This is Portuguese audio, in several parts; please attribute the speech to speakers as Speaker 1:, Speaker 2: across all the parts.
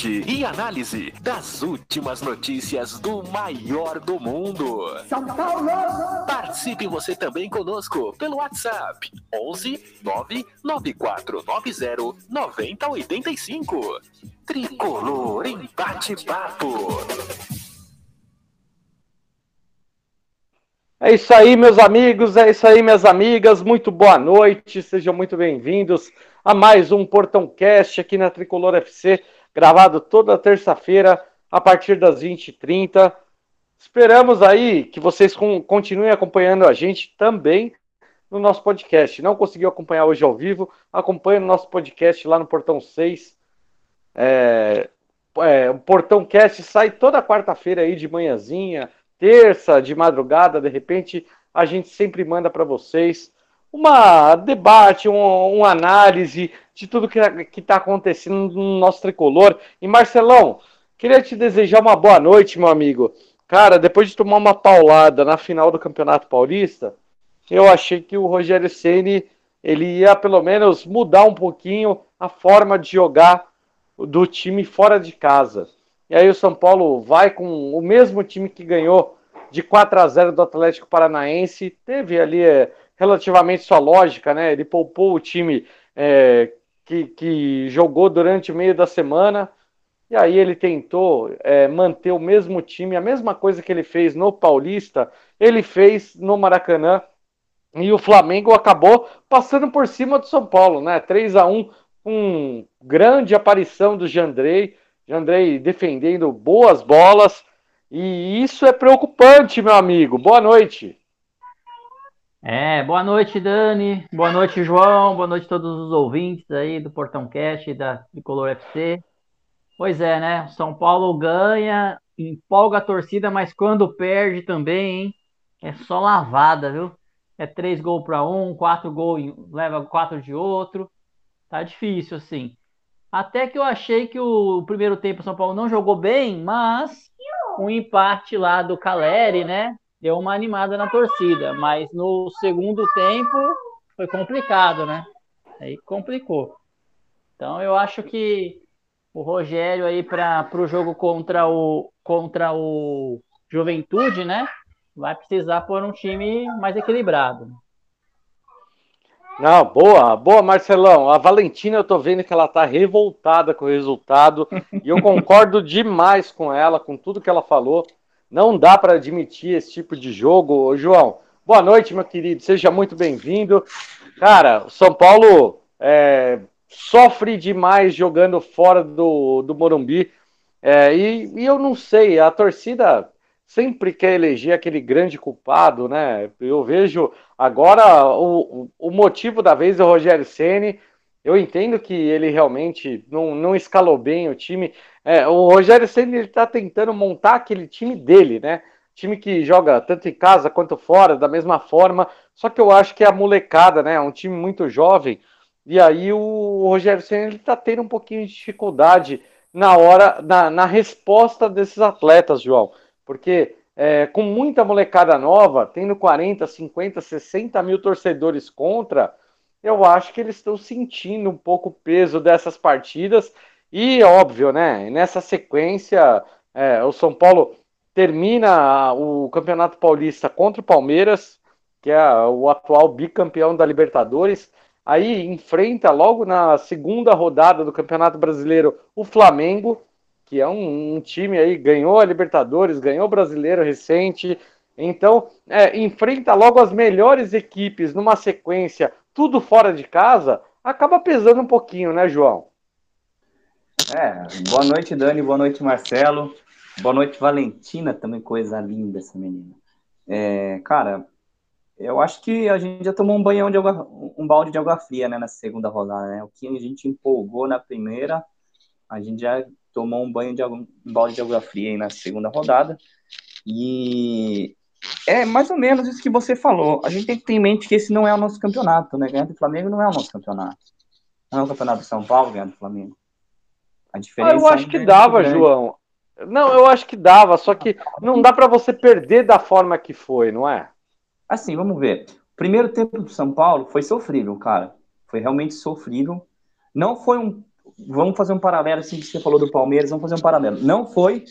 Speaker 1: Debate e análise das últimas notícias do maior do mundo.
Speaker 2: São Paulo!
Speaker 1: Participe você também conosco pelo WhatsApp 11 99490 9085. Tricolor em bate-papo.
Speaker 3: É isso aí, meus amigos, é isso aí, minhas amigas. Muito boa noite, sejam muito bem-vindos a mais um Portão Cast aqui na Tricolor FC, gravado toda terça-feira a partir das 20h30. Esperamos aí que vocês continuem acompanhando a gente também no nosso podcast. Não conseguiu acompanhar hoje ao vivo? Acompanhe o nosso podcast lá no Portão 6. É, é, o Portão Cast sai toda quarta-feira aí de manhãzinha, terça, de madrugada, de repente, a gente sempre manda para vocês uma debate, um, uma análise de tudo que está acontecendo no nosso tricolor. E Marcelão, queria te desejar uma boa noite, meu amigo. Cara, depois de tomar uma paulada na final do Campeonato Paulista, eu achei que o Rogério Ceni ele ia pelo menos mudar um pouquinho a forma de jogar do time fora de casa. E aí o São Paulo vai com o mesmo time que ganhou de 4 a 0 do Atlético Paranaense, teve ali é, relativamente sua lógica, né? Ele poupou o time é, que, que jogou durante o meio da semana, e aí ele tentou é, manter o mesmo time, a mesma coisa que ele fez no Paulista, ele fez no Maracanã, e o Flamengo acabou passando por cima do São Paulo, né? 3 a 1 com grande aparição do Jandrei, Jandrei defendendo boas bolas, e isso é preocupante, meu amigo. Boa noite.
Speaker 4: É, boa noite, Dani. Boa noite, João. Boa noite a todos os ouvintes aí do Portão Cast e da Tricolor FC. Pois é, né? São Paulo ganha, empolga a torcida, mas quando perde também, hein? É só lavada, viu? É três gols para um, quatro gols, leva quatro de outro. Tá difícil, assim. Até que eu achei que o primeiro tempo o São Paulo não jogou bem, mas um empate lá do Caleri, né? Deu uma animada na torcida. Mas no segundo tempo foi complicado, né? Aí complicou. Então eu acho que o Rogério aí para o jogo contra o contra o Juventude, né? Vai precisar pôr um time mais equilibrado.
Speaker 3: Não, boa, boa, Marcelão. A Valentina, eu tô vendo que ela tá revoltada com o resultado e eu concordo demais com ela, com tudo que ela falou. Não dá para admitir esse tipo de jogo. Ô, João, boa noite, meu querido. Seja muito bem-vindo. Cara, o São Paulo é, sofre demais jogando fora do, do Morumbi. É, e, e eu não sei, a torcida sempre quer eleger aquele grande culpado, né? Eu vejo agora o, o- motivo da vez é o Rogério Ceni. Eu entendo que ele realmente não, não escalou bem o time. É, o Rogério Ceni está tentando montar aquele time dele, né? Time que joga tanto em casa quanto fora, da mesma forma. Só que eu acho que é a molecada, né? É um time muito jovem. E aí o Rogério Ceni está tendo um pouquinho de dificuldade na hora, na, na resposta desses atletas, João. Porque é, com muita molecada nova, tendo 40, 50, 60 mil torcedores contra, eu acho que eles estão sentindo um pouco o peso dessas partidas. E óbvio, né? Nessa sequência, é, o São Paulo termina o Campeonato Paulista contra o Palmeiras, que é o atual bicampeão da Libertadores. Aí enfrenta logo na segunda rodada do Campeonato Brasileiro o Flamengo, que é um, um time aí, ganhou a Libertadores, ganhou o Brasileiro recente. Então, é, enfrenta logo as melhores equipes numa sequência, tudo fora de casa, acaba pesando um pouquinho, né, João?
Speaker 5: É, boa noite, Dani, boa noite, Marcelo. Boa noite, Valentina, também coisa linda essa menina. É, cara, eu acho que a gente já tomou um banhão de água, um balde de água fria, né, na segunda rodada, né? O que a gente empolgou na primeira, a gente já tomou um banho de um balde de água fria aí na segunda rodada. E é mais ou menos isso que você falou. A gente tem que ter em mente que esse não é o nosso campeonato, né? Ganhar do Flamengo não é o nosso campeonato. Não é o campeonato de São Paulo ganhar do Flamengo.
Speaker 3: A diferença. Ah, eu acho que é dava, João. Não, eu acho que dava, só que não dá para você perder da forma que foi, não é?
Speaker 5: Assim, vamos ver. O primeiro tempo do São Paulo foi sofrível, cara. Foi realmente sofrível. Não foi um. Vamos fazer um paralelo, assim, que você falou do Palmeiras, vamos fazer um paralelo. Não foi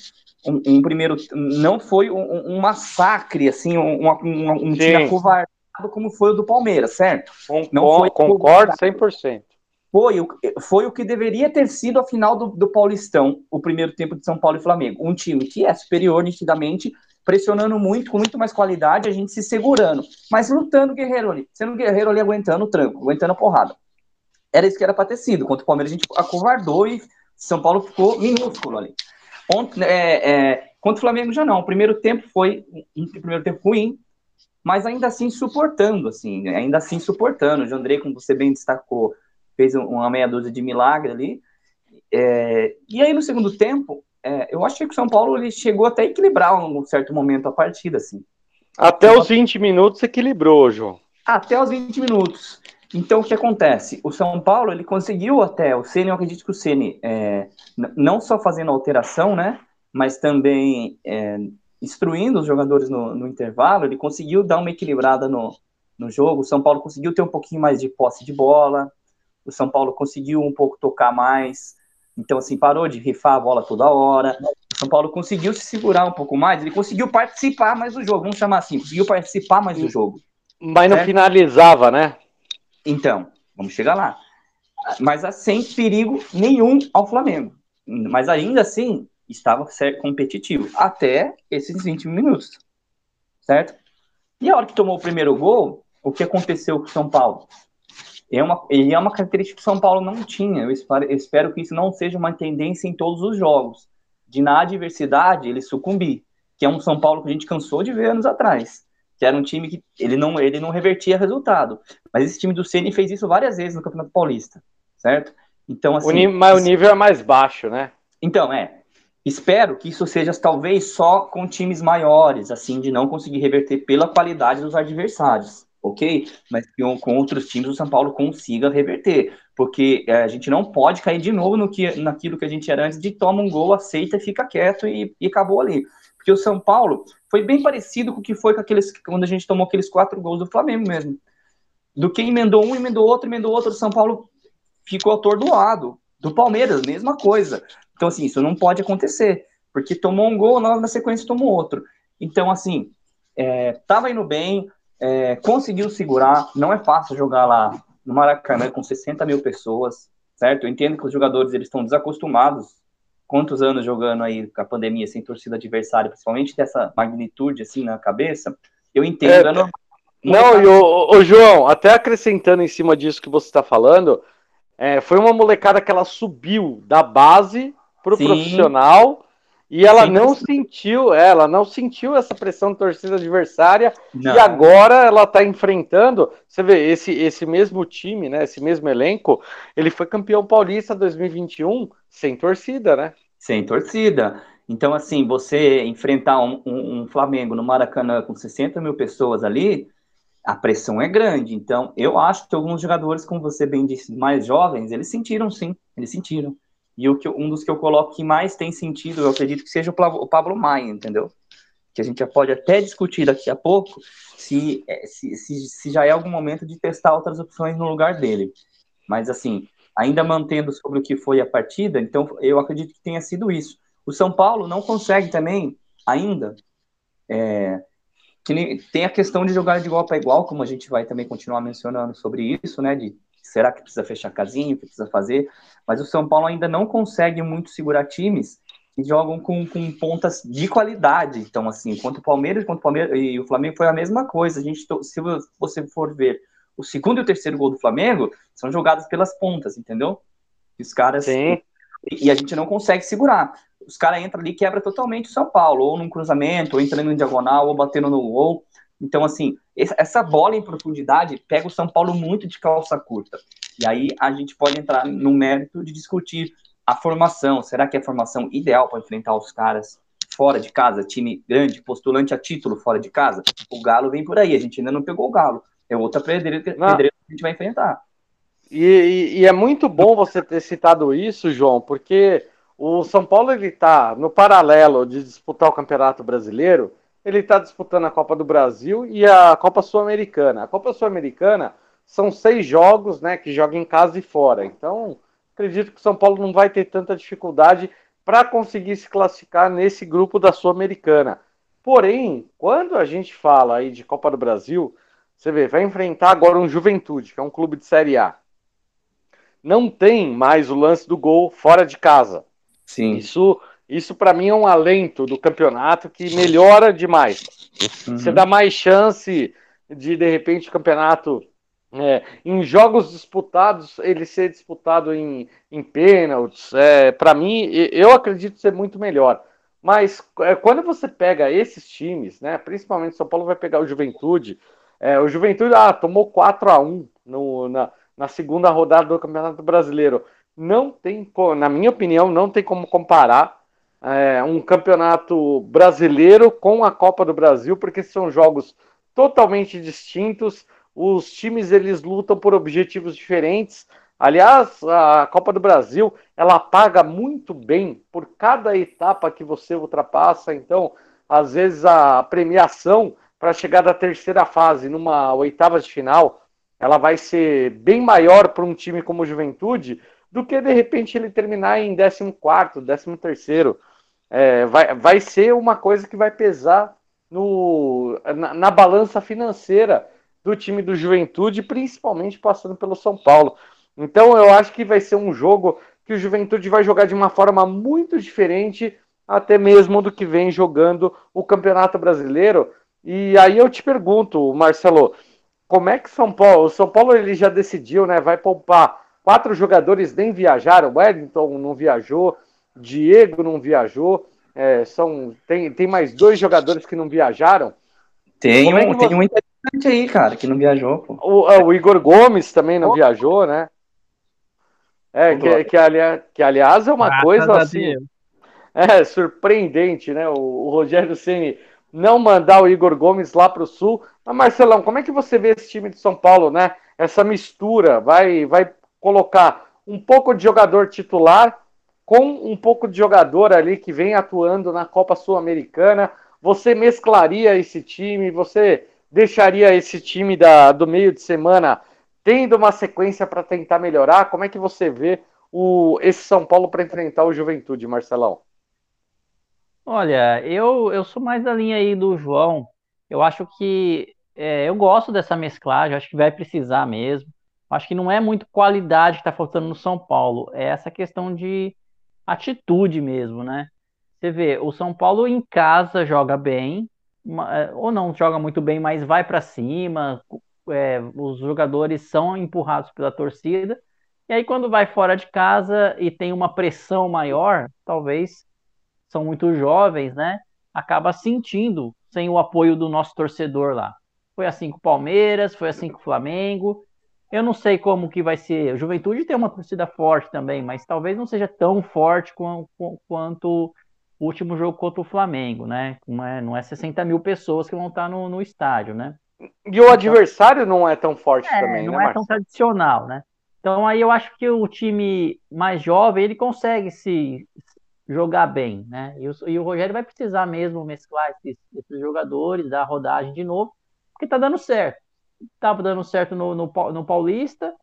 Speaker 5: um, um primeiro. Não foi um, um massacre, assim, um, um, um time acovardado como foi o do Palmeiras, certo?
Speaker 3: não foi concordo 100%
Speaker 5: foi, foi o que deveria ter sido a final do, do Paulistão, o primeiro tempo de São Paulo e Flamengo. Um time que é superior nitidamente, pressionando muito, com muito mais qualidade, a gente se segurando, mas lutando guerreiro ali, sendo guerreiro ali aguentando o tranco, aguentando a porrada. Era isso que era para ter sido. Contra o Palmeiras a gente acovardou e São Paulo ficou minúsculo ali. Ontem, é, é, contra o Flamengo já não. O primeiro tempo foi um primeiro tempo ruim, mas ainda assim suportando, assim, ainda assim suportando. O Jandrei, como você bem destacou, fez uma meia dúzia de milagre ali. É, e aí no segundo tempo, é, eu achei que o São Paulo ele chegou até a equilibrar um certo momento a partida, assim.
Speaker 3: Até os 20 minutos equilibrou, João.
Speaker 5: Até os 20 minutos. Então, o que acontece? O São Paulo, ele conseguiu até, o Ceni, eu acredito que o Ceni, é, não só fazendo alteração, né, mas também é, instruindo os jogadores no, no, intervalo, ele conseguiu dar uma equilibrada no, no jogo, o São Paulo conseguiu ter um pouquinho mais de posse de bola, o São Paulo conseguiu um pouco tocar mais, então, assim, parou de rifar a bola toda hora. O São Paulo conseguiu se segurar um pouco mais, ele conseguiu participar mais do jogo, vamos chamar assim, conseguiu participar mais do jogo.
Speaker 3: Mas não finalizava, né?
Speaker 5: Então, vamos chegar lá. Mas sem perigo nenhum ao Flamengo. Mas ainda assim, estava competitivo até esses 20 minutos. Certo? E a hora que tomou o primeiro gol, o que aconteceu com o São Paulo? É uma, e é uma característica que o São Paulo não tinha. Eu espero, eu espero que isso não seja uma tendência em todos os jogos. De na adversidade ele sucumbir. Que é um São Paulo que a gente cansou de ver anos atrás. Que era um time que ele não, ele não revertia resultado. Mas esse time do Ceni fez isso várias vezes no Campeonato Paulista. Certo?
Speaker 3: Então, assim. O nível, mas o nível é mais baixo, né?
Speaker 5: Então, é. Espero que isso seja talvez só com times maiores, assim, de não conseguir reverter pela qualidade dos adversários ok? Mas que com outros times o São Paulo consiga reverter, porque é, a gente não pode cair de novo no que, naquilo que a gente era antes de toma um gol, aceita, fica quieto e, e acabou ali. Porque o São Paulo foi bem parecido com o que foi com aqueles, quando a gente tomou aqueles quatro gols do Flamengo mesmo. Do que emendou um, emendou outro, emendou outro, o São Paulo ficou atordoado. Do Palmeiras, mesma coisa. Então, assim, isso não pode acontecer, porque tomou um gol, na sequência tomou outro. Então, assim, é, tava indo bem, é, conseguiu segurar. Não é fácil jogar lá no Maracanã com 60 mil pessoas, certo? Eu entendo que os jogadores eles estão desacostumados. Quantos anos jogando aí com a pandemia sem torcida adversária, principalmente dessa magnitude assim na cabeça? Eu entendo. É,
Speaker 3: não, não e o, o, João, até acrescentando em cima disso que você está falando, é, foi uma molecada que ela subiu da base para o profissional e ela Sim, não sentiu, é, ela não sentiu essa pressão da torcida adversária não. e agora ela está enfrentando. Você vê esse esse mesmo time, né? Esse mesmo elenco, ele foi campeão paulista 2021 sem torcida, né?
Speaker 5: Sem torcida. Então, assim, você enfrentar um, um, um Flamengo no Maracanã com 60 mil pessoas ali, a pressão é grande. Então, eu acho que alguns jogadores, como você bem disse, mais jovens, eles sentiram sim, eles sentiram. E o que, um dos que eu coloco que mais tem sentido, eu acredito que seja o Pablo Maia, entendeu? Que a gente já pode até discutir daqui a pouco se, é, se, se, se já é algum momento de testar outras opções no lugar dele. Mas, assim, ainda mantendo sobre o que foi a partida, então eu acredito que tenha sido isso. O São Paulo não consegue também, ainda, é, que tem a questão de jogar de igual para igual, como a gente vai também continuar mencionando sobre isso, né, de será que precisa fechar casinho, o que precisa fazer? Mas o São Paulo ainda não consegue muito segurar times que jogam com, com pontas de qualidade. Então, assim, quanto o Palmeiras, quanto o Palmeiras e o Flamengo foi a mesma coisa. A gente, se você for ver o segundo e o terceiro gol do Flamengo, são jogados pelas pontas, entendeu? E os caras. Sim. E a gente não consegue segurar. Os caras entram ali e quebra totalmente o São Paulo, ou num cruzamento, ou entrando em diagonal, ou batendo no gol. Então, assim, essa bola em profundidade pega o São Paulo muito de calça curta. E aí a gente pode entrar no mérito de discutir a formação. Será que é a formação ideal para enfrentar os caras? fora de casa, time grande, postulante a título fora de casa. O Galo vem por aí, a gente ainda não pegou o Galo. É outra pedreira, que a gente vai enfrentar.
Speaker 3: E, e, e, é muito bom você ter citado isso, João, porque o São Paulo ele está no paralelo de disputar o Campeonato Brasileiro, ele está disputando a Copa do Brasil e a Copa Sul-Americana. A Copa Sul-Americana são seis jogos, né, que joga em casa e fora. Então, acredito que o São Paulo não vai ter tanta dificuldade para conseguir se classificar nesse grupo da Sul-Americana. Porém, quando a gente fala aí de Copa do Brasil, você vê, vai enfrentar agora um Juventude, que é um clube de Série A. Não tem mais o lance do gol fora de casa.
Speaker 5: Sim.
Speaker 3: Isso, isso para mim é um alento do campeonato que melhora demais. Uhum. Você dá mais chance de, de repente, o campeonato é, em jogos disputados, ele ser disputado em, em pênaltis, é, para mim, eu acredito ser muito melhor. Mas é, quando você pega esses times, né, principalmente São Paulo vai pegar o Juventude, é, o Juventude ah, tomou 4 a 1 no, na, na segunda rodada do Campeonato Brasileiro. Não tem, na minha opinião, não tem como comparar é, um campeonato brasileiro com a Copa do Brasil, porque são jogos totalmente distintos os times eles lutam por objetivos diferentes. Aliás, a Copa do Brasil ela paga muito bem por cada etapa que você ultrapassa. Então, às vezes a premiação para chegar da terceira fase numa oitava de final, ela vai ser bem maior para um time como o Juventude do que de repente ele terminar em 14 quarto, 13 terceiro. É, vai, vai ser uma coisa que vai pesar no, na, na balança financeira do time do Juventude, principalmente passando pelo São Paulo. Então eu acho que vai ser um jogo que o Juventude vai jogar de uma forma muito diferente, até mesmo do que vem jogando o Campeonato Brasileiro. E aí eu te pergunto, Marcelo, como é que São Paulo, o São Paulo ele já decidiu, né? Vai poupar quatro jogadores nem viajaram, Wellington não viajou, Diego não viajou, é, são tem, tem mais dois jogadores que não viajaram.
Speaker 5: Tem, é um, você... tem um aí, cara, que não viajou, pô.
Speaker 3: O, é, o Igor Gomes também não viajou, né? É, que, que, aliás, que aliás é uma coisa assim. É, surpreendente, né? O, o Rogério Ceni não mandar o Igor Gomes lá para o sul. Mas, Marcelão, como é que você vê esse time de São Paulo, né? Essa mistura, vai, vai colocar um pouco de jogador titular com um pouco de jogador ali que vem atuando na Copa Sul-Americana. Você mesclaria esse time? Você deixaria esse time da, do meio de semana tendo uma sequência para tentar melhorar? Como é que você vê o, esse São Paulo para enfrentar o Juventude, Marcelão?
Speaker 4: Olha, eu, eu sou mais da linha aí do João. Eu acho que é, eu gosto dessa mesclagem, acho que vai precisar mesmo. Acho que não é muito qualidade que está faltando no São Paulo, é essa questão de atitude mesmo, né? Você vê, o São Paulo em casa joga bem, é, ou não joga muito bem, mas vai para cima, é, os jogadores são empurrados pela torcida, e aí quando vai fora de casa e tem uma pressão maior, talvez são muito jovens, né? Acaba sentindo sem o apoio do nosso torcedor lá. Foi assim com o Palmeiras, foi assim com o Flamengo. Eu não sei como que vai ser. A Juventude tem uma torcida forte também, mas talvez não seja tão forte quanto o último jogo contra o Flamengo, né? Não é, não é 60 mil pessoas que vão estar no, no estádio, né?
Speaker 3: E o adversário não é tão forte é, também,
Speaker 4: não
Speaker 3: né?
Speaker 4: Não é Marcos? tão tradicional, né? Então aí eu acho que o time mais jovem ele consegue se jogar bem, né? E o, e o Rogério vai precisar mesmo mesclar esses, esses, jogadores, dar rodagem de novo, porque tá dando certo. Tava dando certo no, no, no Paulista,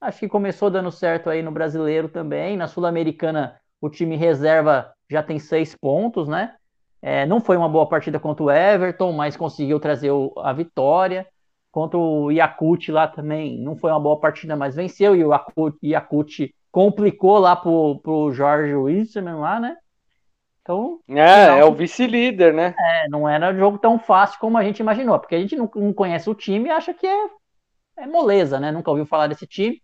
Speaker 4: acho que começou dando certo aí no Brasileiro também, na Sul-Americana o time reserva já tem seis pontos, né? É, não foi uma boa partida contra o Everton, mas conseguiu trazer o, a vitória. Contra o Yakut lá também, não foi uma boa partida, mas venceu. E o Yakut, complicou lá pro, pro Jorge Wilson lá, né?
Speaker 3: Então, é, é o vice-líder, né?
Speaker 4: É, não era um jogo tão fácil como a gente imaginou, porque a gente não, não conhece o time e acha que é, é moleza, né? Nunca ouviu falar desse time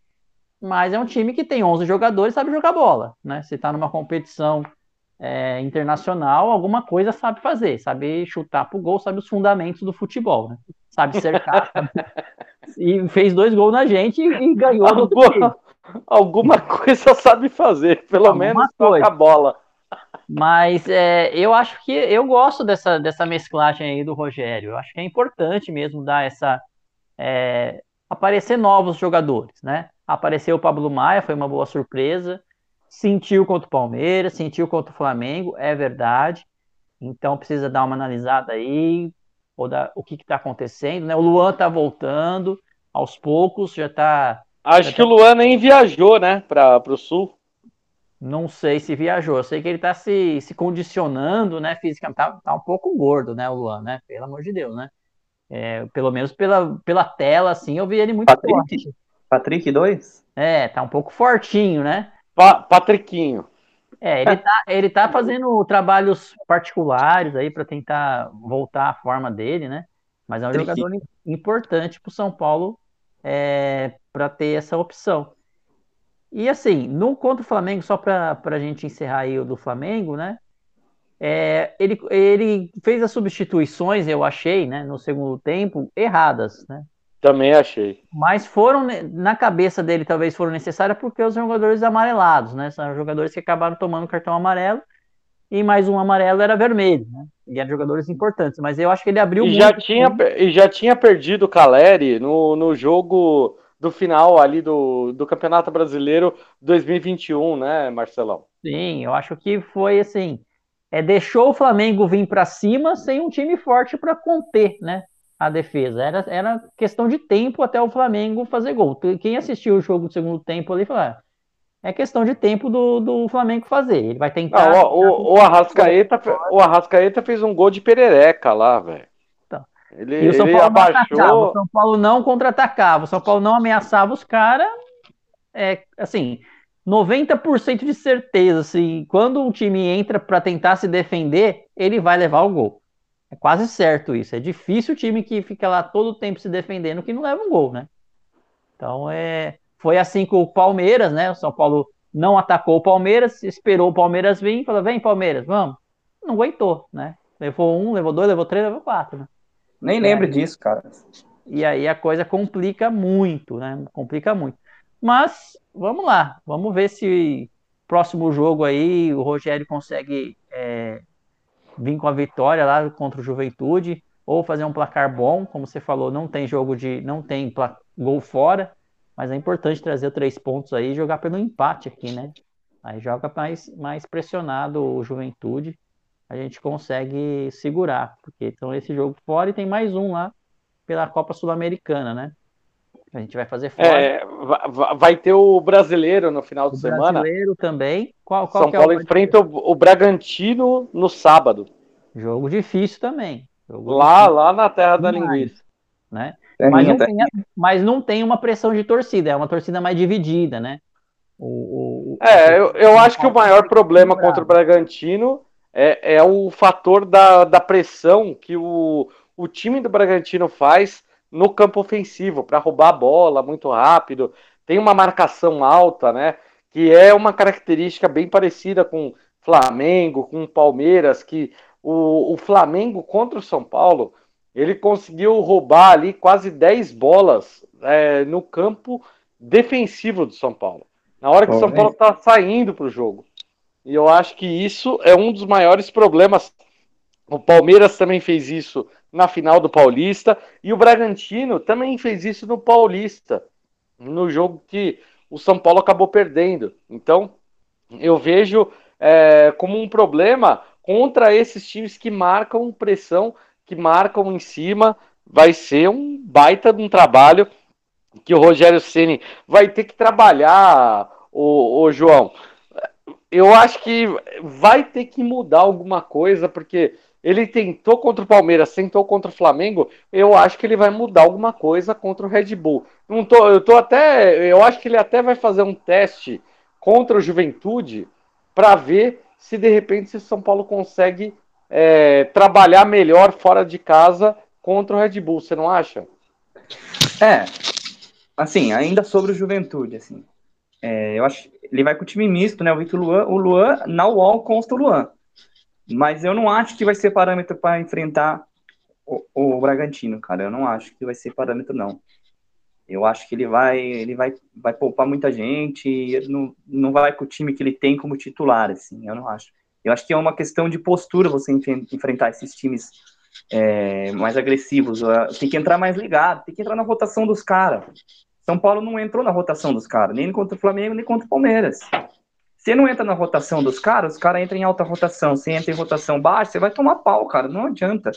Speaker 4: mas é um time que tem 11 jogadores e sabe jogar bola, né? Se tá numa competição é, internacional, alguma coisa sabe fazer, sabe chutar pro gol, sabe os fundamentos do futebol, né? Sabe cercar. e fez dois gols na gente e, e ganhou
Speaker 3: alguma, alguma coisa sabe fazer, pelo alguma menos coisa. toca a bola.
Speaker 4: Mas é, eu acho que eu gosto dessa, dessa mesclagem aí do Rogério. Eu acho que é importante mesmo dar essa. É, aparecer novos jogadores, né? Apareceu o Pablo Maia, foi uma boa surpresa. Sentiu contra o Palmeiras, sentiu contra o Flamengo, é verdade. Então precisa dar uma analisada aí, ou da, o que está acontecendo, né? O Luan está voltando aos poucos, já está.
Speaker 3: Acho
Speaker 4: já
Speaker 3: que tá... o Luan nem viajou, né, para o sul.
Speaker 4: Não sei se viajou. Eu sei que ele está se, se condicionando, né, fisicamente. Tá, tá um pouco gordo, né, o Luan, né? Pelo amor de Deus, né? É, pelo menos pela, pela tela, assim, eu vi ele muito
Speaker 5: Patrick,
Speaker 4: forte.
Speaker 5: Patrick 2?
Speaker 4: É, tá um pouco fortinho, né?
Speaker 3: Pa Patriquinho.
Speaker 4: É, ele tá, ele tá fazendo trabalhos particulares aí para tentar voltar à forma dele, né? Mas é um jogador importante para o São Paulo é, para ter essa opção. E assim, no contra o Flamengo, só para a gente encerrar aí o do Flamengo, né? É, ele, ele fez as substituições, eu achei, né, no segundo tempo, erradas, né?
Speaker 3: Também achei.
Speaker 4: Mas foram, na cabeça dele, talvez foram necessárias porque os jogadores amarelados, né? São jogadores que acabaram tomando cartão amarelo e mais um amarelo era vermelho, né? E eram jogadores importantes, mas eu acho que ele abriu
Speaker 3: e já tinha E já tinha perdido o Caleri no, no jogo do final ali do, do Campeonato Brasileiro 2021, né, Marcelão?
Speaker 4: Sim, eu acho que foi assim, é, deixou o Flamengo vir para cima sem um time forte para conter, né? a defesa. Era, era questão de tempo até o Flamengo fazer gol. Quem assistiu o jogo do segundo tempo ali falou: ah, é questão de tempo do, do Flamengo fazer. Ele vai tentar.
Speaker 3: Não, o, o, o, Arrascaeta, o Arrascaeta fez um gol de perereca lá, velho.
Speaker 4: Ele, e o São Paulo abaixou. O São Paulo não contra-atacava. O São Paulo não ameaçava os caras. É, assim, 90% de certeza. Assim, quando um time entra para tentar se defender, ele vai levar o gol. É quase certo isso. É difícil o time que fica lá todo o tempo se defendendo que não leva um gol, né? Então é, foi assim com o Palmeiras, né? O São Paulo não atacou o Palmeiras, esperou o Palmeiras vir e falou: vem, Palmeiras, vamos. Não aguentou, né? Levou um, levou dois, levou três, levou quatro, né?
Speaker 5: Nem lembro é, disso, cara.
Speaker 4: E aí a coisa complica muito, né? Complica muito. Mas vamos lá, vamos ver se próximo jogo aí o Rogério consegue é, vir com a vitória lá contra o Juventude, ou fazer um placar bom, como você falou, não tem jogo de. não tem gol fora, mas é importante trazer três pontos aí e jogar pelo empate aqui, né? Aí joga mais, mais pressionado o Juventude, a gente consegue segurar, porque então esse jogo fora e tem mais um lá pela Copa Sul-Americana, né? A gente vai fazer fora.
Speaker 3: É, vai ter o brasileiro no final de o semana.
Speaker 4: Brasileiro também. Qual, qual
Speaker 3: São Paulo é o enfrenta o, o, Bragantino no sábado.
Speaker 4: Jogo difícil também. Jogo
Speaker 3: lá,
Speaker 4: difícil.
Speaker 3: lá na terra da linguiça.
Speaker 4: Né? Mas, não tem, mas não tem uma pressão de torcida, é uma torcida mais dividida, né?
Speaker 3: O, o, é, eu, eu acho que o maior problema contra o Bragantino é, é o fator da, da pressão que o, o time do Bragantino faz no campo ofensivo, para roubar a bola muito rápido. Tem uma marcação alta, né? Que é uma característica bem parecida com Flamengo, com Palmeiras, que o, o Flamengo contra o São Paulo, ele conseguiu roubar ali quase 10 bolas é, no campo defensivo do São Paulo. Na hora que o São Paulo está saindo para o jogo. E eu acho que isso é um dos maiores problemas. O Palmeiras também fez isso na final do Paulista. E o Bragantino também fez isso no Paulista, no jogo que o São Paulo acabou perdendo. Então, eu vejo é, como um problema contra esses times que marcam pressão, que marcam em cima. Vai ser um baita de um trabalho que o Rogério Ceni vai ter que trabalhar, o, o João. Eu acho que vai ter que mudar alguma coisa, porque ele tentou contra o Palmeiras, tentou contra o Flamengo. Eu acho que ele vai mudar alguma coisa contra o Red Bull. Não tô, eu tô até, eu acho que ele até vai fazer um teste contra o Juventude para ver se de repente o São Paulo consegue é, trabalhar melhor fora de casa contra o Red Bull. Você não acha?
Speaker 5: É, assim, ainda sobre o Juventude, assim, é, eu acho ele vai com o time misto, né? O Victor Luan, o Luan na UOL consta o Luan. Mas eu não acho que vai ser parâmetro para enfrentar o, o, Bragantino, cara. Eu não acho que vai ser parâmetro, não. Eu acho que ele vai, ele vai, vai poupar muita gente. Não, não vai com o time que ele tem como titular, assim. Eu não acho. Eu acho que é uma questão de postura você enfrentar esses times é, mais agressivos. Tem que entrar mais ligado, tem que entrar na rotação dos caras. São Paulo não entrou na rotação dos caras, nem contra o Flamengo, nem contra o Palmeiras. Você não entra na rotação dos caras, os caras entram em alta rotação. Você entra em rotação baixa, você vai tomar pau, cara. Não adianta.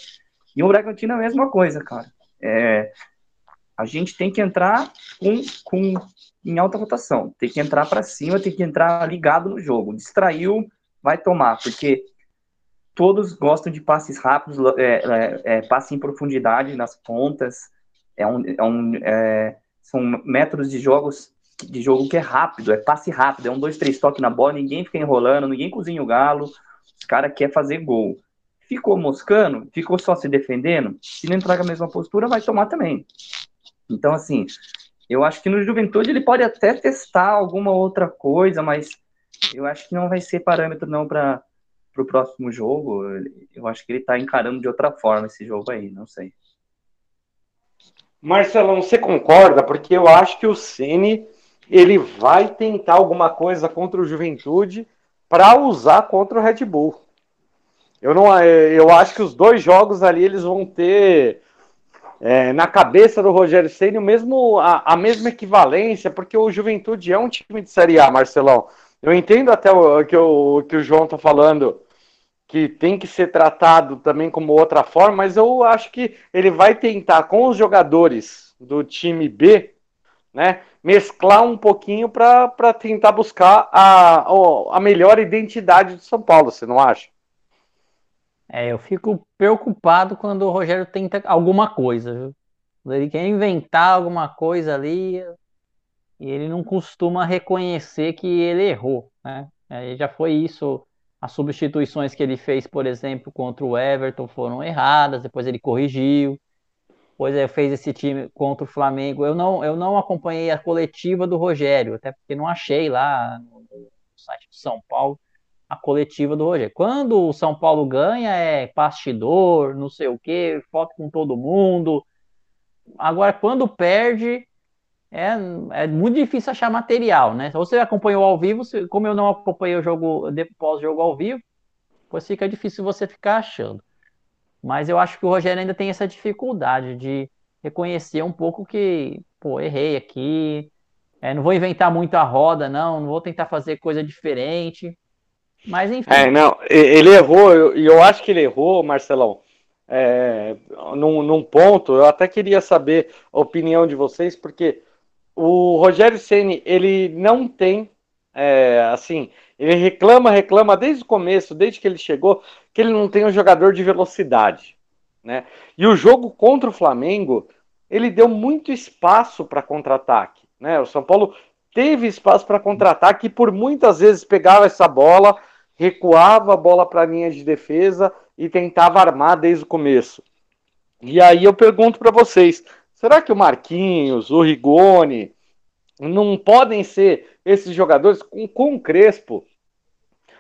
Speaker 5: E o Bragantino é a mesma coisa, cara. É, a gente tem que entrar com, com, em alta rotação. Tem que entrar para cima, tem que entrar ligado no jogo. Distraiu, vai tomar, porque todos gostam de passes rápidos, é, é, é, passe em profundidade nas pontas. É um, é um, é, são métodos de jogos de jogo que é rápido, é passe rápido, é um, dois, três toques na bola, ninguém fica enrolando, ninguém cozinha o galo, os caras querem fazer gol. Ficou moscando, ficou só se defendendo, se não entrar com a mesma postura, vai tomar também. Então, assim, eu acho que no Juventude ele pode até testar alguma outra coisa, mas eu acho que não vai ser parâmetro não para o próximo jogo. Eu acho que ele está encarando de outra forma esse jogo aí, não sei.
Speaker 3: Marcelão, você concorda? Porque eu acho que o Ceni ele vai tentar alguma coisa contra o Juventude para usar contra o Red Bull. Eu não, eu acho que os dois jogos ali eles vão ter é, na cabeça do Rogério Ceni mesmo a, a, mesma equivalência, porque o Juventude é um time de Série A, Marcelão. Eu entendo até o que o, que o João está falando que tem que ser tratado também como outra forma, mas eu acho que ele vai tentar com os jogadores do time B, né, mesclar um pouquinho para tentar buscar a, a melhor identidade do São Paulo, você não acha?
Speaker 4: É, eu fico preocupado quando o Rogério tenta alguma coisa, viu? Ele quer inventar alguma coisa ali e ele não costuma reconhecer que ele errou, né? É, já foi isso, as substituições que ele fez, por exemplo, contra o Everton foram erradas, depois ele corrigiu. Pois é, fez esse time contra o Flamengo. Eu não, eu não acompanhei a coletiva do Rogério, até porque não achei lá no, site do São Paulo a coletiva do Rogério. Quando o São Paulo ganha, é bastidor, não sei o que, foto com todo mundo. Agora, quando perde, é, é muito difícil achar material, né? Se você acompanhou ao vivo, como eu não acompanhei o jogo depois jogo ao vivo, pois fica difícil você ficar achando. Mas eu acho que o Rogério ainda tem essa dificuldade de reconhecer um pouco que, pô, errei aqui, é, não vou inventar muito a roda, não, não vou tentar fazer coisa diferente. Mas enfim.
Speaker 3: É, não, ele errou, e eu, eu, acho que ele errou, Marcelão. É, num, num, ponto, eu até queria saber a opinião de vocês, porque o Rogério Ceni ele não tem, é, assim, ele reclama, reclama desde o começo, desde que ele chegou, que ele não tem um jogador de velocidade, né? E o jogo contra o Flamengo, ele deu muito espaço para contra-ataque, né? O São Paulo teve espaço para contra-ataque e por muitas vezes pegava essa bola, recuava a bola para a linha de defesa e tentava armar desde o começo. E aí eu pergunto para vocês, será que o Marquinhos, o Rigoni, não podem ser esses jogadores com, com o Crespo?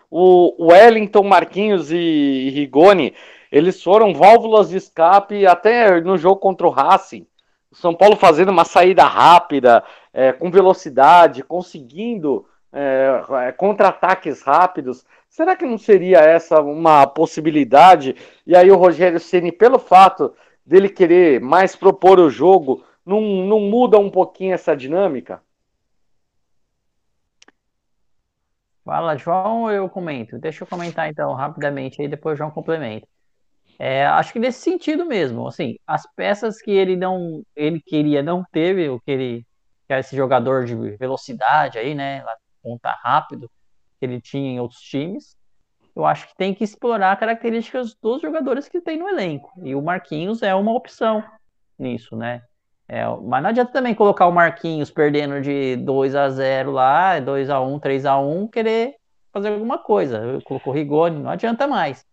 Speaker 3: O Wellington, Marquinhos e Rigoni, eles foram válvulas de escape até no jogo contra o Racing. São Paulo fazendo uma saída rápida, é, com velocidade, conseguindo é, é, contra-ataques rápidos. Será que não seria essa uma possibilidade? E aí o Rogério Ceni, pelo fato dele querer mais propor o jogo, não, não muda um pouquinho essa dinâmica?
Speaker 4: Fala, João, eu comento. Deixa eu comentar então rapidamente aí, depois o João complementa. É, acho que nesse sentido mesmo, assim, as peças que ele não, ele queria não teve, o que ele, que era esse jogador de velocidade aí, né, ponta rápido, que ele tinha em outros times, eu acho que tem que explorar características dos jogadores que tem no elenco, e o Marquinhos é uma opção nisso, né, é, mas não adianta também colocar o Marquinhos perdendo de 2 a 0 lá, 2 a 1 3 a 1 querer fazer alguma coisa. Colocou o Rigoni, não adianta mais.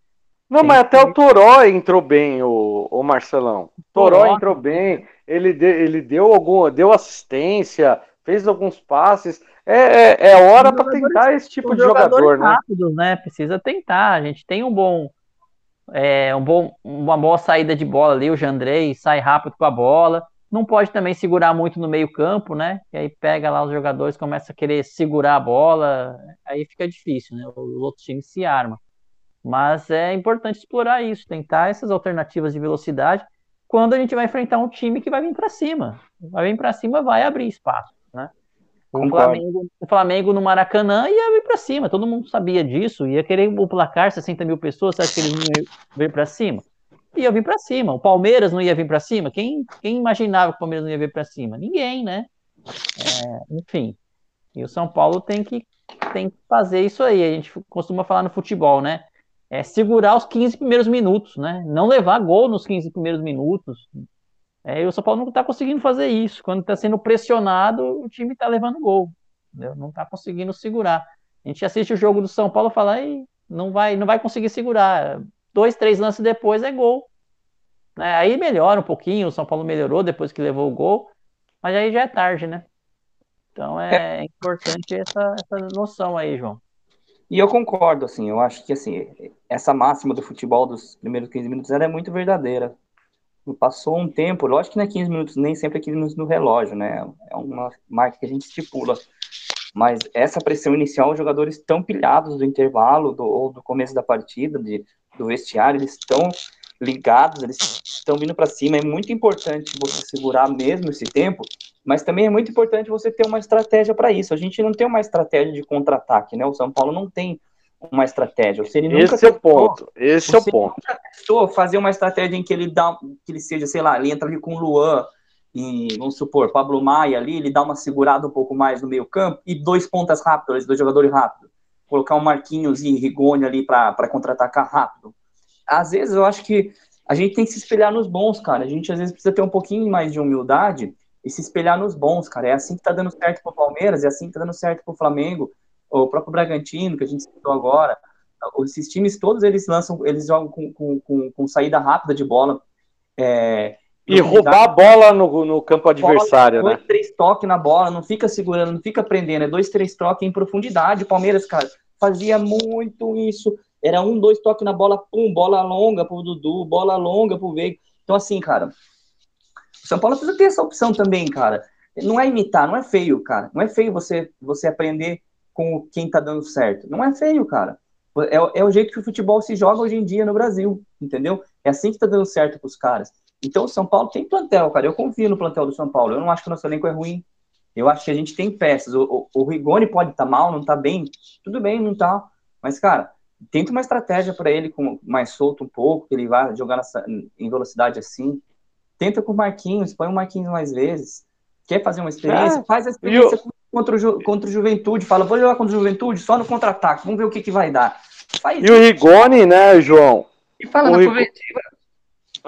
Speaker 3: Não, Tem mas que... até o Toró entrou bem, o, o Marcelão. Toró, Toró entrou bem, ele, de, ele deu algum, deu assistência, fez alguns passes. É, é, é hora para tentar esse tipo de jogador, né?
Speaker 4: Rápidos, né? Precisa tentar. A gente tem um bom, é, um bom, uma boa saída de bola ali. O Jandrei sai rápido com a bola. Não pode também segurar muito no meio campo, né? E aí pega lá os jogadores, começa a querer segurar a bola, aí fica difícil, né? Os outros times se armam. Mas é importante explorar isso, tentar essas alternativas de velocidade quando a gente vai enfrentar um time que vai vir para cima. Vai vir para cima, vai abrir espaço, né? O Flamengo, o Flamengo, no Maracanã ia vir para cima, todo mundo sabia disso, ia querer o placar 60 mil pessoas, você acha que eles não iam vir para cima? Ia vir para cima. O Palmeiras não ia vir para cima? Quem, quem imaginava que o Palmeiras não ia vir para cima? Ninguém, né? É, enfim. E o São Paulo tem que, tem que fazer isso aí. A gente costuma falar no futebol, né? É segurar os 15 primeiros minutos, né? Não levar gol nos 15 primeiros minutos. É, e o São Paulo não está conseguindo fazer isso. Quando está sendo pressionado, o time está levando gol. Entendeu? Não está conseguindo segurar. A gente assiste o jogo do São Paulo e fala, não vai, não vai conseguir segurar. Dois, três lances depois é gol. Né? Aí melhora um pouquinho, o São Paulo melhorou depois que levou o gol, mas aí já é tarde, né? Então é, é importante essa, essa noção aí, João.
Speaker 5: E eu concordo, assim, eu acho que assim, essa máxima do futebol dos primeiros 15 minutos ela é muito verdadeira. Passou um tempo, lógico que não é 15 minutos, nem sempre é 15 minutos no relógio, né? É uma marca que a gente estipula. Mas essa pressão inicial, os jogadores estão pilhados do intervalo do, ou do começo da partida, de, do vestiário, eles estão ligados, eles estão vindo para cima. É muito importante você segurar mesmo esse tempo, mas também é muito importante você ter uma estratégia para isso. A gente não tem uma estratégia de contra-ataque, né? O São Paulo não tem uma estratégia. O
Speaker 3: nunca Esse é o ponto. Esse é o ponto. Nunca
Speaker 5: testou fazer uma estratégia em que ele dá, que ele seja, sei lá, ele entra ali com o Luan e vamos supor, Pablo Maia ali, ele dá uma segurada um pouco mais no meio-campo e dois pontas rápidos, dois jogadores rápidos. Colocar um Marquinhos e Rigoni ali para contra-atacar rápido às vezes eu acho que a gente tem que se espelhar nos bons, cara. A gente às vezes precisa ter um pouquinho mais de humildade e se espelhar nos bons, cara. É assim que tá dando certo pro Palmeiras, é assim que tá dando certo pro Flamengo, o próprio Bragantino, que a gente citou agora. Esses times todos eles lançam, eles jogam com, com, com, com saída rápida de bola. É,
Speaker 3: e roubar a bola no, no campo adversário, bola,
Speaker 5: né? Dois, três toques na bola, não fica segurando, não fica prendendo, é dois, três toques em profundidade. O Palmeiras, cara, fazia muito isso. Era um, dois toques na bola, pum, bola longa pro Dudu, bola longa pro Veiga. Então, assim, cara, o São Paulo precisa ter essa opção também, cara. Não é imitar, não é feio, cara. Não é feio você, você aprender com quem tá dando certo. Não é feio, cara. É, é o jeito que o futebol se joga hoje em dia no Brasil, entendeu? É assim que tá dando certo pros caras. Então, o São Paulo tem plantel, cara. Eu confio no plantel do São Paulo. Eu não acho que o nosso elenco é ruim. Eu acho que a gente tem peças. O, o, o Rigoni pode estar tá mal, não tá bem. Tudo bem, não tá. Mas, cara, tenta uma estratégia para ele com mais solto um pouco, que ele vai jogar nessa, em velocidade assim. Tenta com o Marquinhos, põe o Marquinhos mais vezes. Quer fazer uma experiência? É, faz a experiência eu... contra, o Ju, contra o Juventude. Fala, vou jogar contra o Juventude só no contra-ataque, vamos ver o que, que vai dar.
Speaker 3: Faz e isso. o Rigoni, né, João?
Speaker 5: E fala o na Rig...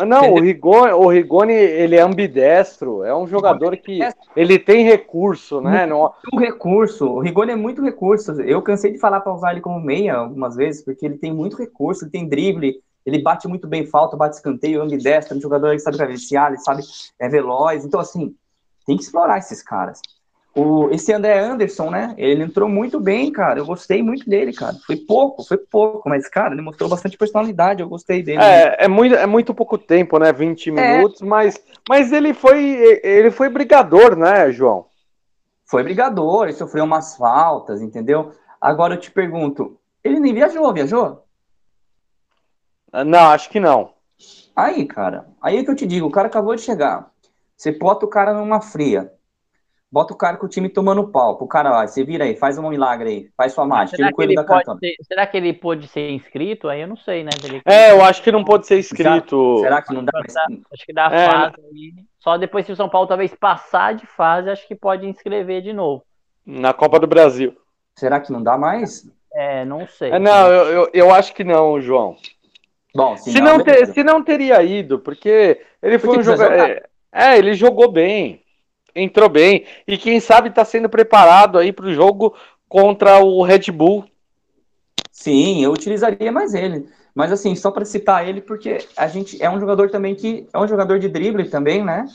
Speaker 3: Não, o Rigoni, o Rigoni, ele é ambidestro, é um jogador que ele tem recurso, né?
Speaker 5: Muito não... recurso, o Rigoni é muito recurso. Eu cansei de falar para usar ele como meia algumas vezes, porque ele tem muito recurso, ele tem drible, ele bate muito bem falta, bate escanteio, ambidestro, é um jogador que sabe cabecear, ele sabe, é veloz. Então, assim, tem que explorar esses caras. O, esse André Anderson, né? Ele entrou muito bem, cara. Eu gostei muito dele, cara. Foi pouco, foi pouco, mas, cara, ele mostrou bastante personalidade. Eu gostei dele.
Speaker 3: É, é muito, é muito pouco tempo, né? 20 é. minutos, é. mas, mas ele foi ele foi brigador, né, João?
Speaker 5: Foi brigador, ele sofreu umas faltas, entendeu? Agora eu te pergunto, ele nem viajou, viajou?
Speaker 3: Não, acho que não.
Speaker 5: Aí, cara, aí é que eu te digo, o cara acabou de chegar. Você bota o cara numa fria bota o cara com o time tomando pau. O cara, ó, você vira aí, faz um milagre aí, faz sua mágica,
Speaker 4: será, que ele, pode ser, será que ele pode ser inscrito? Aí eu não sei, né? Ele...
Speaker 3: É, eu acho que não pode ser inscrito.
Speaker 5: será que não dá? Mais...
Speaker 4: Acho que dá é, fase aí. Só depois se o São Paulo talvez passar de fase, acho que pode inscrever de novo.
Speaker 3: Na Copa do Brasil.
Speaker 5: Será que não dá mais?
Speaker 4: É, não sei.
Speaker 3: É, não, eu, eu, eu, acho que não, João. Bom, se, se não, não ter, se não teria ido, porque ele foi porque um jogador. É, é, ele jogou bem entrou bem. E quem sabe está sendo preparado aí para o jogo contra o Red Bull.
Speaker 5: Sim, eu utilizaria mais ele. Mas assim, só para citar ele, porque a gente é um jogador também que é um jogador de drible também, né?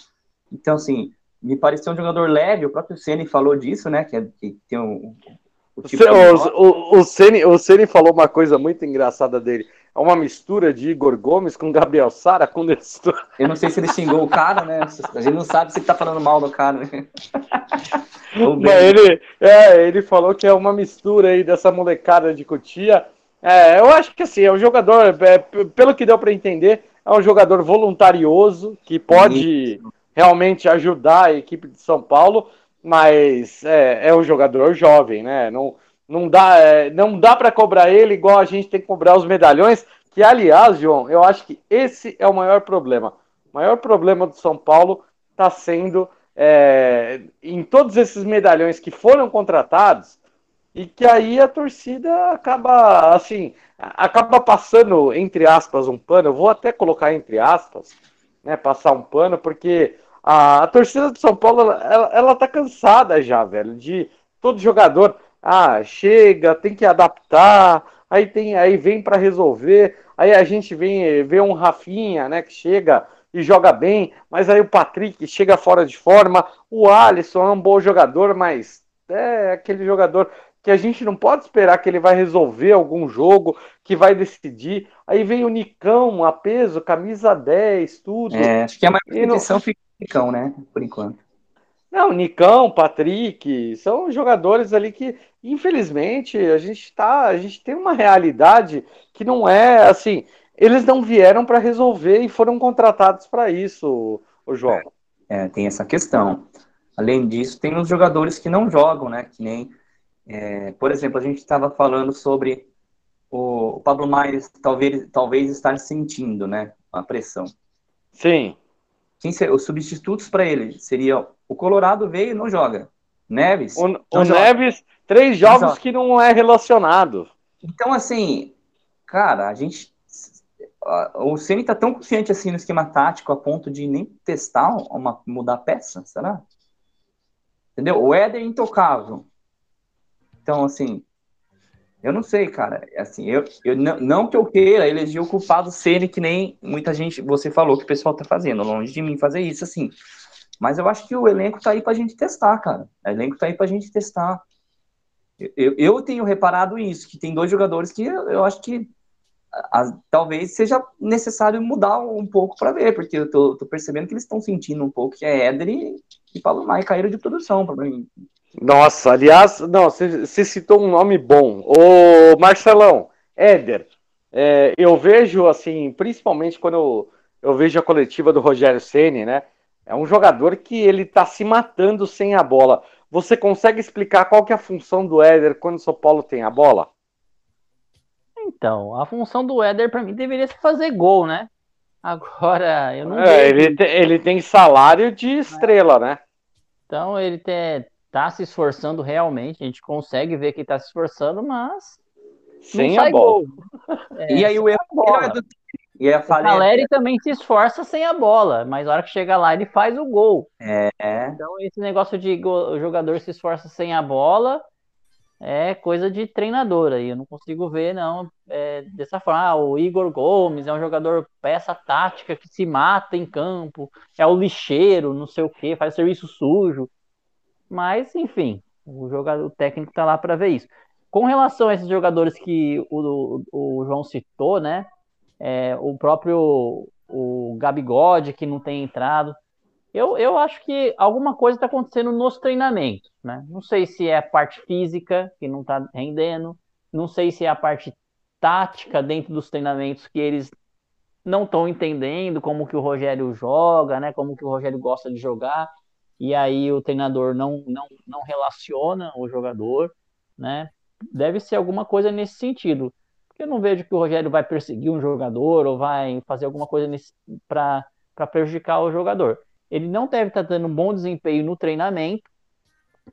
Speaker 5: Então, assim, me pareceu um jogador leve, o próprio Ceni falou disso, né? Que, é, que tem um.
Speaker 3: O, tipo o, o, o, Ceni, o Ceni falou uma coisa muito engraçada dele é uma mistura de Igor Gomes com Gabriel Sara com Nestor.
Speaker 5: Eu não sei se ele xingou o cara, né? A gente não sabe se ele tá falando mal do cara, né?
Speaker 3: ele, é, ele falou que é uma mistura aí dessa molecada de Cotia É, eu acho que assim, é um jogador, é, pelo que deu para entender, é um jogador voluntarioso que pode Isso. realmente ajudar a equipe de São Paulo, mas é, é um jogador jovem, né? Não, não dá, é, não dá para cobrar ele igual a gente tem que cobrar os medalhões, que aliás, João, eu acho que esse é o maior problema. O maior problema do São Paulo está sendo é, em todos esses medalhões que foram contratados e que aí a torcida acaba assim acaba passando entre aspas um pano. Eu vou até colocar entre aspas, né, passar um pano porque a, a torcida do São Paulo ela, ela tá cansada já, velho, de todo jogador ah chega tem que adaptar aí tem aí vem para resolver aí a gente vem vê um Rafinha né que chega e joga bem, mas aí o Patrick chega fora de forma, o Alisson é um bom jogador, mas é aquele jogador que a gente não pode esperar que ele vai resolver algum jogo, que vai decidir. Aí vem o Nicão, a peso, camisa 10, tudo.
Speaker 5: É, acho que a maior não... fica Nicão, né? Por enquanto.
Speaker 3: Não, Nicão, Patrick, são jogadores ali que, infelizmente, a gente tá, a gente tem uma realidade que não é assim eles não vieram para resolver e foram contratados para isso, o João.
Speaker 5: É, tem essa questão. Além disso, tem os jogadores que não jogam, né? Que nem, é, por exemplo, a gente estava falando sobre o, o Pablo Maia talvez, talvez estar sentindo, né? A pressão.
Speaker 3: Sim.
Speaker 5: Quem ser, os substitutos para ele seriam o Colorado veio e não joga. Neves.
Speaker 3: O, o Neves, três jogos que não é relacionado.
Speaker 5: Então, assim, cara, a gente o Ceni tá tão consciente assim no esquema tático a ponto de nem testar uma mudar a peça, será? Entendeu? O Éder é intocável. Então, assim, eu não sei, cara. Assim, eu, eu não, não que eu queira eleger o culpado Ceni que nem muita gente, você falou que o pessoal tá fazendo, longe de mim fazer isso, assim. Mas eu acho que o elenco tá aí pra gente testar, cara. O elenco tá aí pra gente testar. Eu, eu tenho reparado isso, que tem dois jogadores que eu, eu acho que a, talvez seja necessário mudar um pouco para ver, porque eu tô, tô, percebendo que eles estão sentindo um pouco que é Éder e, Paulo Maia caíram de produção para mim.
Speaker 3: Nossa, aliás, não, você citou um nome bom. O Marcelão, Éder, é, eu vejo assim, principalmente quando eu, eu vejo a coletiva do Rogério Ceni, né? É um jogador que ele tá se matando sem a bola. Você consegue explicar qual que é a função do Éder quando o São Paulo tem a bola?
Speaker 4: Então, a função do Éder para mim deveria ser fazer gol, né? Agora, eu não
Speaker 3: é, ele, te, ele tem salário de estrela, né?
Speaker 4: Então, ele te, tá se esforçando realmente, a gente consegue ver que tá se esforçando, mas
Speaker 3: sem a bola.
Speaker 5: É, e aí o erro é do
Speaker 4: e a o Caleri também se esforça sem a bola, mas na hora que chega lá ele faz o gol.
Speaker 5: É.
Speaker 4: Então esse negócio de o jogador se esforça sem a bola, é coisa de treinador aí. Eu não consigo ver, não, é, dessa forma. Ah, o Igor Gomes é um jogador peça tática que se mata em campo, é o lixeiro, não sei o que, faz serviço sujo. Mas, enfim, o jogador o técnico tá lá para ver isso. Com relação a esses jogadores que o, o, o João citou, né? É, o próprio o Gabigode, que não tem entrado. Eu, eu acho que alguma coisa está acontecendo nos treinamentos, né? Não sei se é a parte física que não está rendendo, não sei se é a parte tática dentro dos treinamentos que eles não estão entendendo como que o Rogério joga, né? Como que o Rogério gosta de jogar e aí o treinador não não, não relaciona o jogador, né? Deve ser alguma coisa nesse sentido. Porque eu não vejo que o Rogério vai perseguir um jogador ou vai fazer alguma coisa para prejudicar o jogador ele não deve estar dando um bom desempenho no treinamento,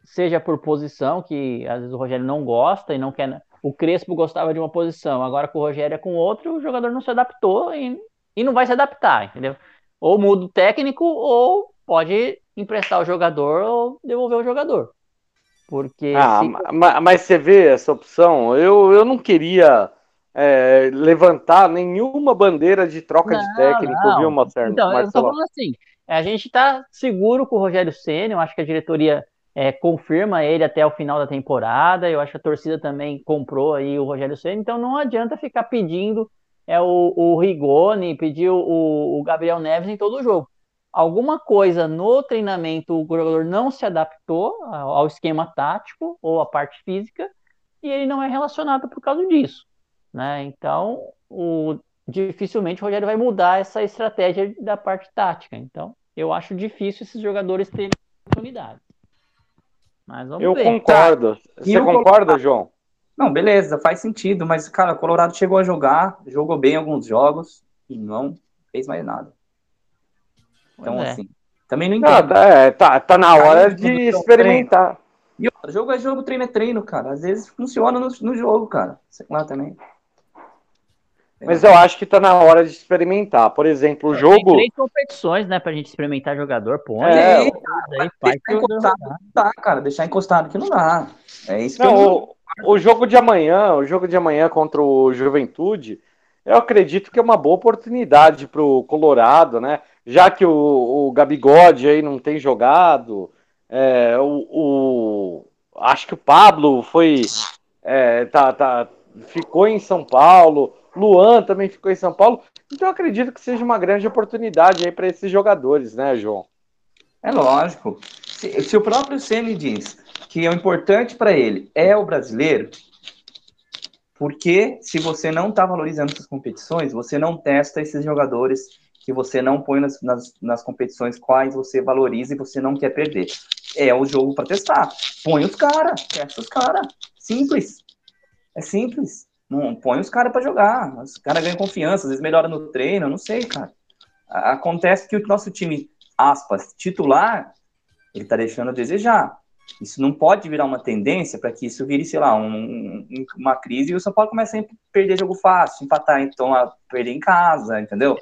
Speaker 4: seja por posição, que às vezes o Rogério não gosta e não quer. O Crespo gostava de uma posição, agora com o Rogério é com outro, o jogador não se adaptou e, e não vai se adaptar, entendeu? Ou muda o técnico, ou pode emprestar o jogador ou devolver o jogador. Porque.
Speaker 3: Ah, se... mas você vê essa opção? Eu, eu não queria. É, levantar nenhuma bandeira de troca não, de técnico, não. viu, Marcelo?
Speaker 4: Então, Marcelo? eu tô falando assim, é, a gente está seguro com o Rogério Senna, eu acho que a diretoria é, confirma ele até o final da temporada, eu acho que a torcida também comprou aí o Rogério Senna, então não adianta ficar pedindo é, o, o Rigoni, pedir o, o Gabriel Neves em todo o jogo. Alguma coisa no treinamento o jogador não se adaptou ao esquema tático ou à parte física e ele não é relacionado por causa disso. né? Então, o, dificilmente o Rogério vai mudar essa estratégia da parte tática. Então, eu acho difícil esses jogadores terem oportunidade. Mas vamos
Speaker 3: eu
Speaker 4: ver.
Speaker 3: concordo.
Speaker 5: Tá.
Speaker 3: Você concorda, João?
Speaker 5: Não, beleza, faz sentido, mas, cara, o Colorado chegou a jogar, jogou bem alguns jogos e não fez mais nada. Então, é. assim, também não entendo.
Speaker 3: Não, é, tá, tá na hora de experimentar. Treino.
Speaker 5: E outro, jogo é jogo, treino é treino, cara. Às vezes funciona no, no jogo, cara. Sei lá também.
Speaker 3: Mas eu acho que tá na hora de experimentar. Por exemplo, o jogo. Tem
Speaker 4: três competições, né, pra gente experimentar jogador. Põe
Speaker 5: é, aí, faz deixar encostado não dá, cara. Deixar encostado que não dá. É isso
Speaker 3: não,
Speaker 5: que
Speaker 3: eu... o, o jogo de amanhã, o jogo de amanhã contra o Juventude, eu acredito que é uma boa oportunidade pro Colorado, né? Já que o, o Gabigode aí não tem jogado, é, o, o, acho que o Pablo foi. É, tá, tá, ficou em São Paulo. Luan também ficou em São Paulo. Então acredito que seja uma grande oportunidade aí para esses jogadores, né, João?
Speaker 5: É lógico. Se, se o próprio Ceni diz que o importante para ele é o brasileiro, porque se você não está valorizando essas competições, você não testa esses jogadores que você não põe nas, nas, nas competições quais você valoriza e você não quer perder. É o jogo para testar. Põe os caras, testa os caras. Simples. É simples. Não, põe os caras para jogar. Os caras ganham confiança, às vezes melhora no treino, não sei, cara. Acontece que o nosso time, aspas, titular, ele tá deixando a desejar. Isso não pode virar uma tendência para que isso vire, sei lá, um, uma crise e o São Paulo comece a perder jogo fácil, empatar, então a perder em casa, entendeu?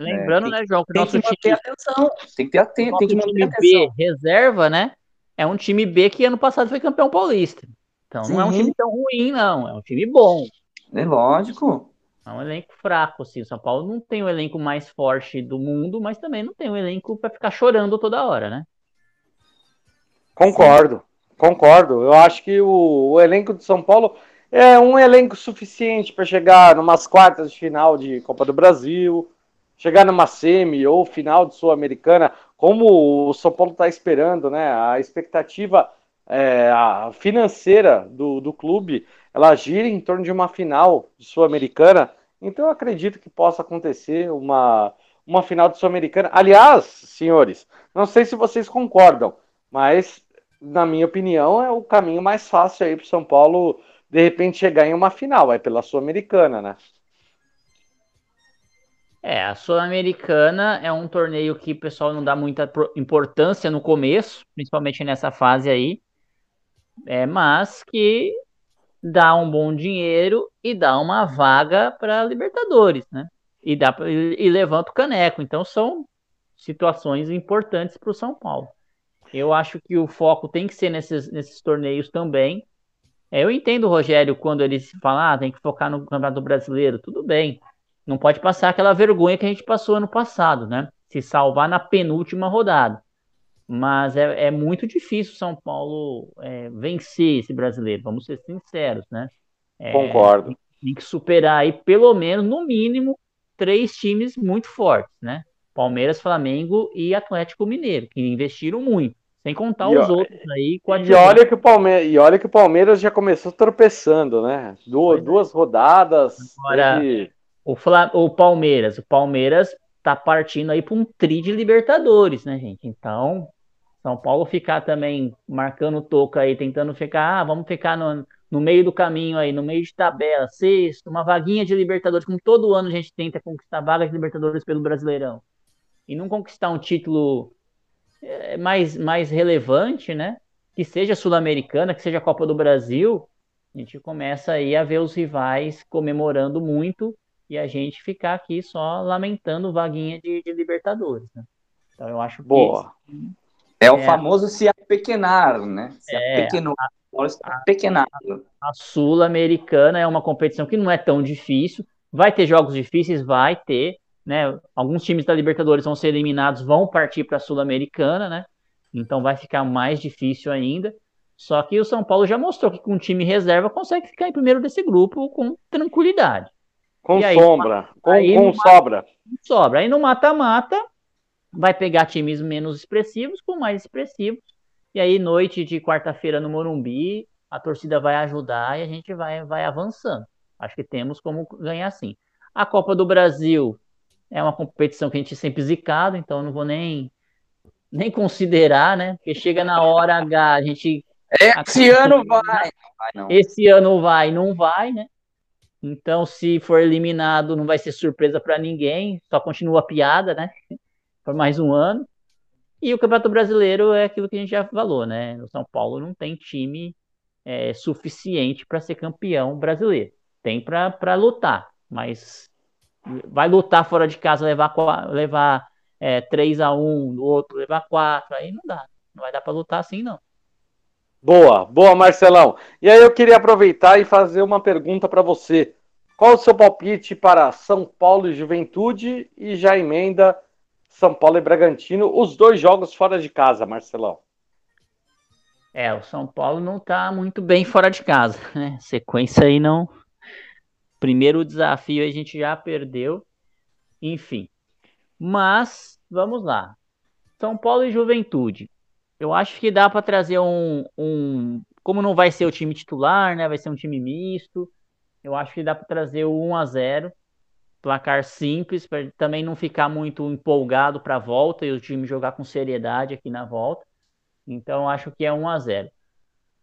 Speaker 4: Lembrando, é, tem, né, João, que
Speaker 5: tem
Speaker 4: nosso
Speaker 5: que manter time, atenção, tem que ter atento, tem que manter
Speaker 4: time
Speaker 5: atenção.
Speaker 4: B reserva, né? É um time B que ano passado foi campeão paulista. Então Sim. não é um time tão ruim, não. É um time bom.
Speaker 5: É lógico.
Speaker 4: É um elenco fraco, assim. O São Paulo não tem o elenco mais forte do mundo, mas também não tem um elenco para ficar chorando toda hora, né?
Speaker 3: Concordo, Sim. concordo. Eu acho que o, o, elenco de São Paulo é um elenco suficiente para chegar numas quartas de final de Copa do Brasil, chegar numa semi ou final de Sul-Americana, como o São Paulo está esperando, né? A expectativa é, a financeira do, do clube ela gira em torno de uma final de Sul-Americana, então eu acredito que possa acontecer uma, uma final de Sul-Americana. Aliás, senhores, não sei se vocês concordam, mas na minha opinião é o caminho mais fácil aí para São Paulo de repente chegar em uma final, é pela Sul-Americana, né?
Speaker 4: É, a Sul-Americana é um torneio que o pessoal não dá muita importância no começo, principalmente nessa fase aí, é, mas que dá um bom dinheiro e dá uma vaga para Libertadores, né? E, dá e, e levanta o caneco. Então são situações importantes para o São Paulo. Eu acho que o foco tem que ser nesses, nesses torneios também. É, eu entendo o Rogério quando ele fala, ah, tem que focar no Campeonato Brasileiro. Tudo bem. Não pode passar aquela vergonha que a gente passou ano passado, né? Se salvar na penúltima rodada mas é, é muito difícil São Paulo é, vencer esse brasileiro, vamos ser sinceros, né? É,
Speaker 3: Concordo. Tem,
Speaker 4: que superar aí, pelo menos, no mínimo, três times muito fortes, né? Palmeiras, Flamengo e Atlético Mineiro, que investiram muito, sem contar e os outros aí.
Speaker 3: E olha, que o Palmeiras, e olha que o Palmeiras já começou tropeçando, né? Duas, é. duas rodadas.
Speaker 4: Agora, o, Fla, o Palmeiras, o Palmeiras tá partindo aí para um tri de Libertadores, né, gente? Então, são Paulo ficar também marcando toca aí, tentando ficar, ah, vamos ficar no, no meio do caminho aí, no meio de tabela, sexto, uma vaguinha de Libertadores, como todo ano a gente tenta conquistar vagas de Libertadores pelo Brasileirão. E não conquistar um título é, mais, mais relevante, né? Que seja Sul-Americana, que seja Copa do Brasil, a gente começa aí a ver os rivais comemorando muito e a gente ficar aqui só lamentando vaguinha de, de Libertadores, né? Então eu acho que
Speaker 3: Boa.
Speaker 5: É o é. famoso se apequenar, né? Se é, apequenou. A,
Speaker 4: A Sul-Americana é uma competição que não é tão difícil. Vai ter jogos difíceis? Vai ter. Né? Alguns times da Libertadores vão ser eliminados, vão partir para a Sul-Americana, né? Então vai ficar mais difícil ainda. Só que o São Paulo já mostrou que com um time reserva consegue ficar em primeiro desse grupo com tranquilidade.
Speaker 3: Com aí, sombra, com, com sobra.
Speaker 4: Sobra. Aí no mata-mata, vai pegar times menos expressivos com mais expressivos. E aí, noite de quarta-feira no Morumbi, a torcida vai ajudar e a gente vai, vai avançando. Acho que temos como ganhar sim. A Copa do Brasil é uma competição que a gente sempre zicado, então não vou nem nem considerar, né? Porque chega na hora H, a gente
Speaker 5: esse ano vai.
Speaker 4: vai Esse ano vai, não vai, né? Então, se for eliminado, não vai ser surpresa para ninguém, só continua a piada, né? Por mais um ano. E o Campeonato Brasileiro é aquilo que a gente já falou, né? O São Paulo não tem time é, suficiente para ser campeão brasileiro. Tem para lutar, mas vai lutar fora de casa, levar, levar é, 3 a 1 do outro, levar 4, aí não dá. Não vai dar para lutar assim, não.
Speaker 3: Boa, boa, Marcelão. E aí eu queria aproveitar e fazer uma pergunta para você. Qual o seu palpite para São Paulo e Juventude e já emenda São Paulo e Bragantino, os dois jogos fora de casa, Marcelão?
Speaker 4: É, o São Paulo não está muito bem fora de casa, né? Sequência aí não. Primeiro desafio a gente já perdeu, enfim. Mas vamos lá. São Paulo e Juventude. Eu acho que dá para trazer um, um. Como não vai ser o time titular, né? Vai ser um time misto. Eu acho que dá para trazer o 1 a 0 placar simples, para também não ficar muito empolgado para a volta e o time jogar com seriedade aqui na volta. Então, acho que é 1 a 0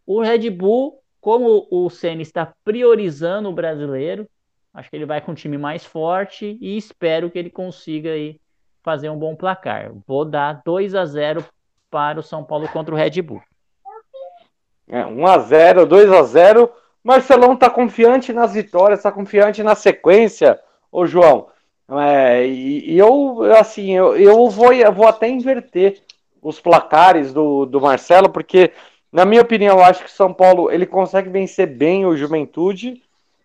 Speaker 4: O Red Bull, como o Senna está priorizando o brasileiro, acho que ele vai com um time mais forte e espero que ele consiga aí fazer um bom placar. Vou dar 2 a 0 para o São Paulo contra o Red Bull.
Speaker 3: É, 1x0, 2x0. Marcelão está confiante nas vitórias, está confiante na sequência, ô João. É, e, e, eu, assim, eu, eu, vou, eu vou até inverter os placares do, do Marcelo, porque, na minha opinião, eu acho que o São Paulo ele consegue vencer bem o Juventude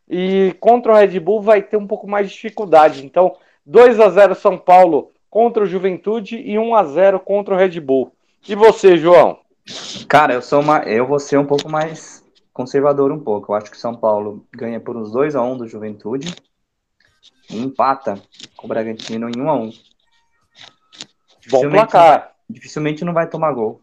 Speaker 3: e contra o Red Bull vai ter um pouco mais de dificuldade. Então, 2 a 0 São Paulo contra o Juventude e 1 a 0 contra o Red Bull. E você, João?
Speaker 5: Cara, eu sou uma, eu vou ser um pouco mais conservador um pouco. Eu acho que São Paulo ganha por uns 2 a 1 do Juventude e empata com o Bragantino em 1 a 1.
Speaker 3: Bom placar.
Speaker 5: Dificilmente não vai tomar gol.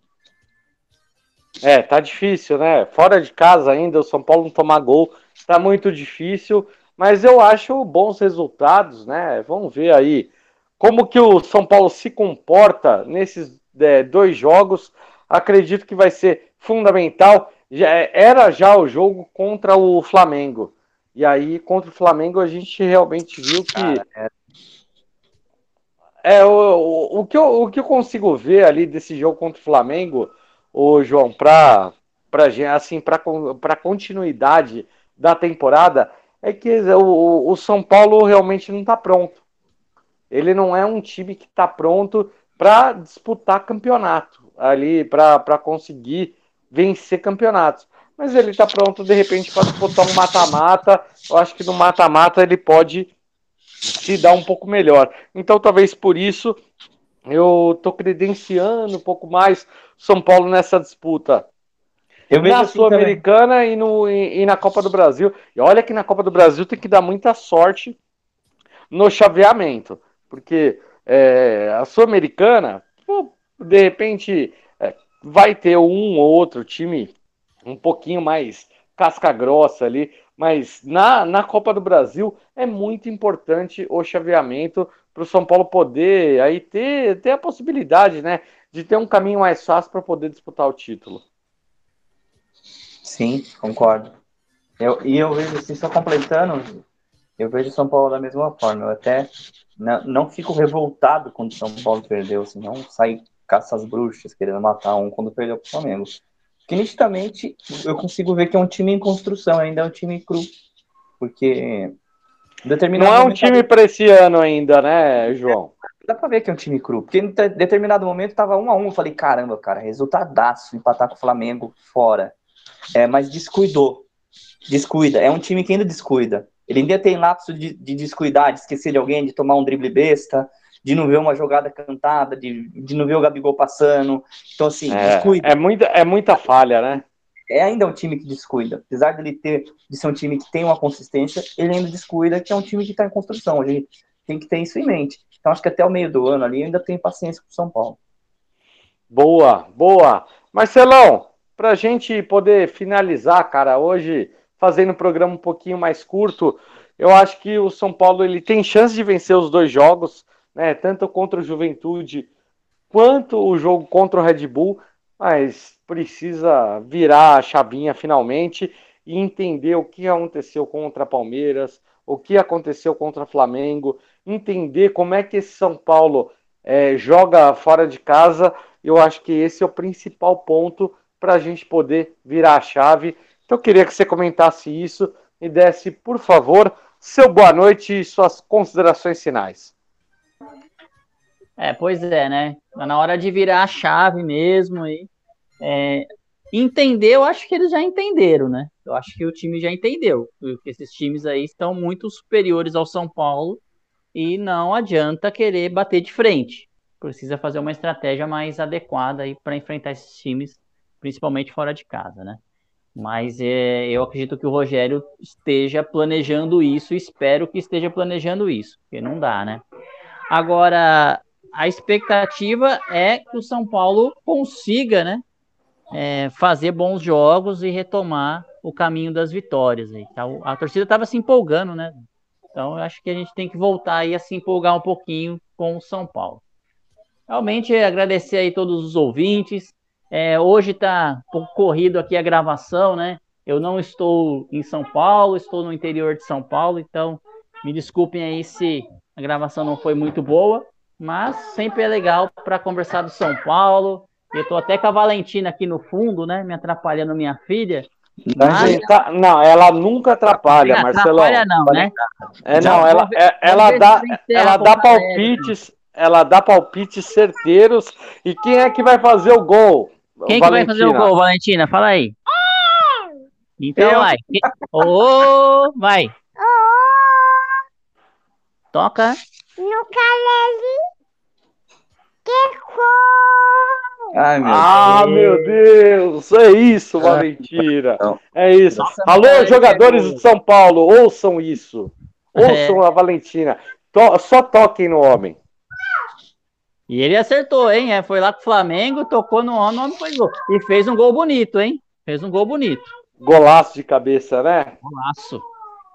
Speaker 3: É, tá difícil, né? Fora de casa ainda, o São Paulo não tomar gol, tá muito difícil, mas eu acho bons resultados, né? Vamos ver aí como que o São Paulo se comporta nesses é, dois jogos. Acredito que vai ser fundamental. Já, é, era já o jogo contra o Flamengo. E aí, contra o Flamengo, a gente realmente viu que. é... é o, o, o, que eu, o que eu consigo ver ali desse jogo contra o Flamengo, o João, para assim, para continuidade da temporada, é que o, o São Paulo realmente não está pronto. Ele não é um time que está pronto para disputar campeonato, ali para conseguir vencer campeonatos. Mas ele está pronto, de repente, para disputar um mata-mata. Eu acho que no mata-mata ele pode se dar um pouco melhor. Então, talvez por isso, eu estou credenciando um pouco mais São Paulo nessa disputa. Eu na assim Sul-Americana e, no, e, e na Copa do Brasil. E olha que na Copa do Brasil tem que dar muita sorte no chaveamento. Porque é, a Sul-Americana, de repente, é, vai ter um ou outro time um pouquinho mais casca grossa ali, mas na, na Copa do Brasil é muito importante o chaveamento para o São Paulo poder aí ter, ter a possibilidade, né, de ter um caminho mais fácil para poder disputar o título.
Speaker 5: Sim, concordo. Eu, e eu vejo assim, só completando, eu vejo São Paulo da mesma forma. Eu até não, não fico revoltado quando São Paulo perdeu, assim, não sai caça às bruxas querendo matar um quando perdeu pro Flamengo. Porque nitidamente eu consigo ver que é um time em construção, ainda é um time cru. Porque
Speaker 3: determinado Não é um time para esse ano ainda, né, João?
Speaker 5: Dá pra ver que é um time cru. Porque em determinado momento tava um a um. Eu falei, caramba, cara, resultadaço empatar com o Flamengo fora. É, mas descuidou. Descuida. É um time que ainda descuida. Ele ainda tem lapso de, de descuidar, de esquecer de alguém, de tomar um drible besta, de não ver uma jogada cantada, de, de não ver o Gabigol passando. Então, assim,
Speaker 3: é, descuida. É muita, é muita falha, né?
Speaker 5: É ainda um time que descuida. Apesar dele ter, de ser um time que tem uma consistência, ele ainda descuida que é um time que está em construção. A gente tem que ter isso em mente. Então, acho que até o meio do ano ali ainda tem paciência com o São Paulo.
Speaker 3: Boa, boa. Marcelão, para a gente poder finalizar, cara, hoje fazendo o programa um pouquinho mais curto, eu acho que o São Paulo ele tem chance de vencer os dois jogos, né? Tanto contra o Juventude quanto o jogo contra o Red Bull, mas precisa virar a chavinha finalmente e entender o que aconteceu contra Palmeiras, o que aconteceu contra Flamengo, entender como é que esse São Paulo é, joga fora de casa. Eu acho que esse é o principal ponto para a gente poder virar a chave. Então eu queria que você comentasse isso e desse, por favor, seu boa noite e suas considerações finais.
Speaker 4: É, pois é, né? Tá na hora de virar a chave mesmo e é, entender, eu acho que eles já entenderam, né? Eu acho que o time já entendeu que esses times aí estão muito superiores ao São Paulo e não adianta querer bater de frente. Precisa fazer uma estratégia mais adequada aí para enfrentar esses times, principalmente fora de casa, né? Mas é, eu acredito que o Rogério esteja planejando isso, espero que esteja planejando isso, porque não dá, né? Agora, a expectativa é que o São Paulo consiga, né? É, fazer bons jogos e retomar o caminho das vitórias. Aí. Tá? A torcida estava se empolgando, né? Então eu acho que a gente tem que voltar aí a se empolgar um pouquinho com o São Paulo. Realmente agradecer aí todos os ouvintes. É, hoje está pouco corrido aqui a gravação, né? Eu não estou em São Paulo, estou no interior de São Paulo, então me desculpem aí se a gravação não foi muito boa, mas sempre é legal para conversar do São Paulo. Eu estou até com a Valentina aqui no fundo, né? Me atrapalhando minha filha.
Speaker 3: Mas... Tá, não, ela nunca atrapalha, não Marcelo.
Speaker 4: Atrapalha não, né?
Speaker 3: É, não, ela, é, ela dá, ela dá palpites, ela dá palpites certeiros. E quem é que vai fazer o gol?
Speaker 4: Quem que vai fazer o gol, Valentina? Fala aí. Então Eu... vai. Ô, oh, vai. Toca.
Speaker 2: No Caleri. Que
Speaker 3: Ai, meu ah, Deus. meu Deus! É isso, é. Valentina. É isso. Nossa, Alô, jogadores de São Paulo, ouçam isso. Ouçam é. a Valentina. To só toquem no homem.
Speaker 4: E ele acertou, hein? É, foi lá com o Flamengo, tocou no homem, o homem foi gol. E fez um gol bonito, hein? Fez um gol bonito.
Speaker 3: Golaço de cabeça, né?
Speaker 4: Golaço.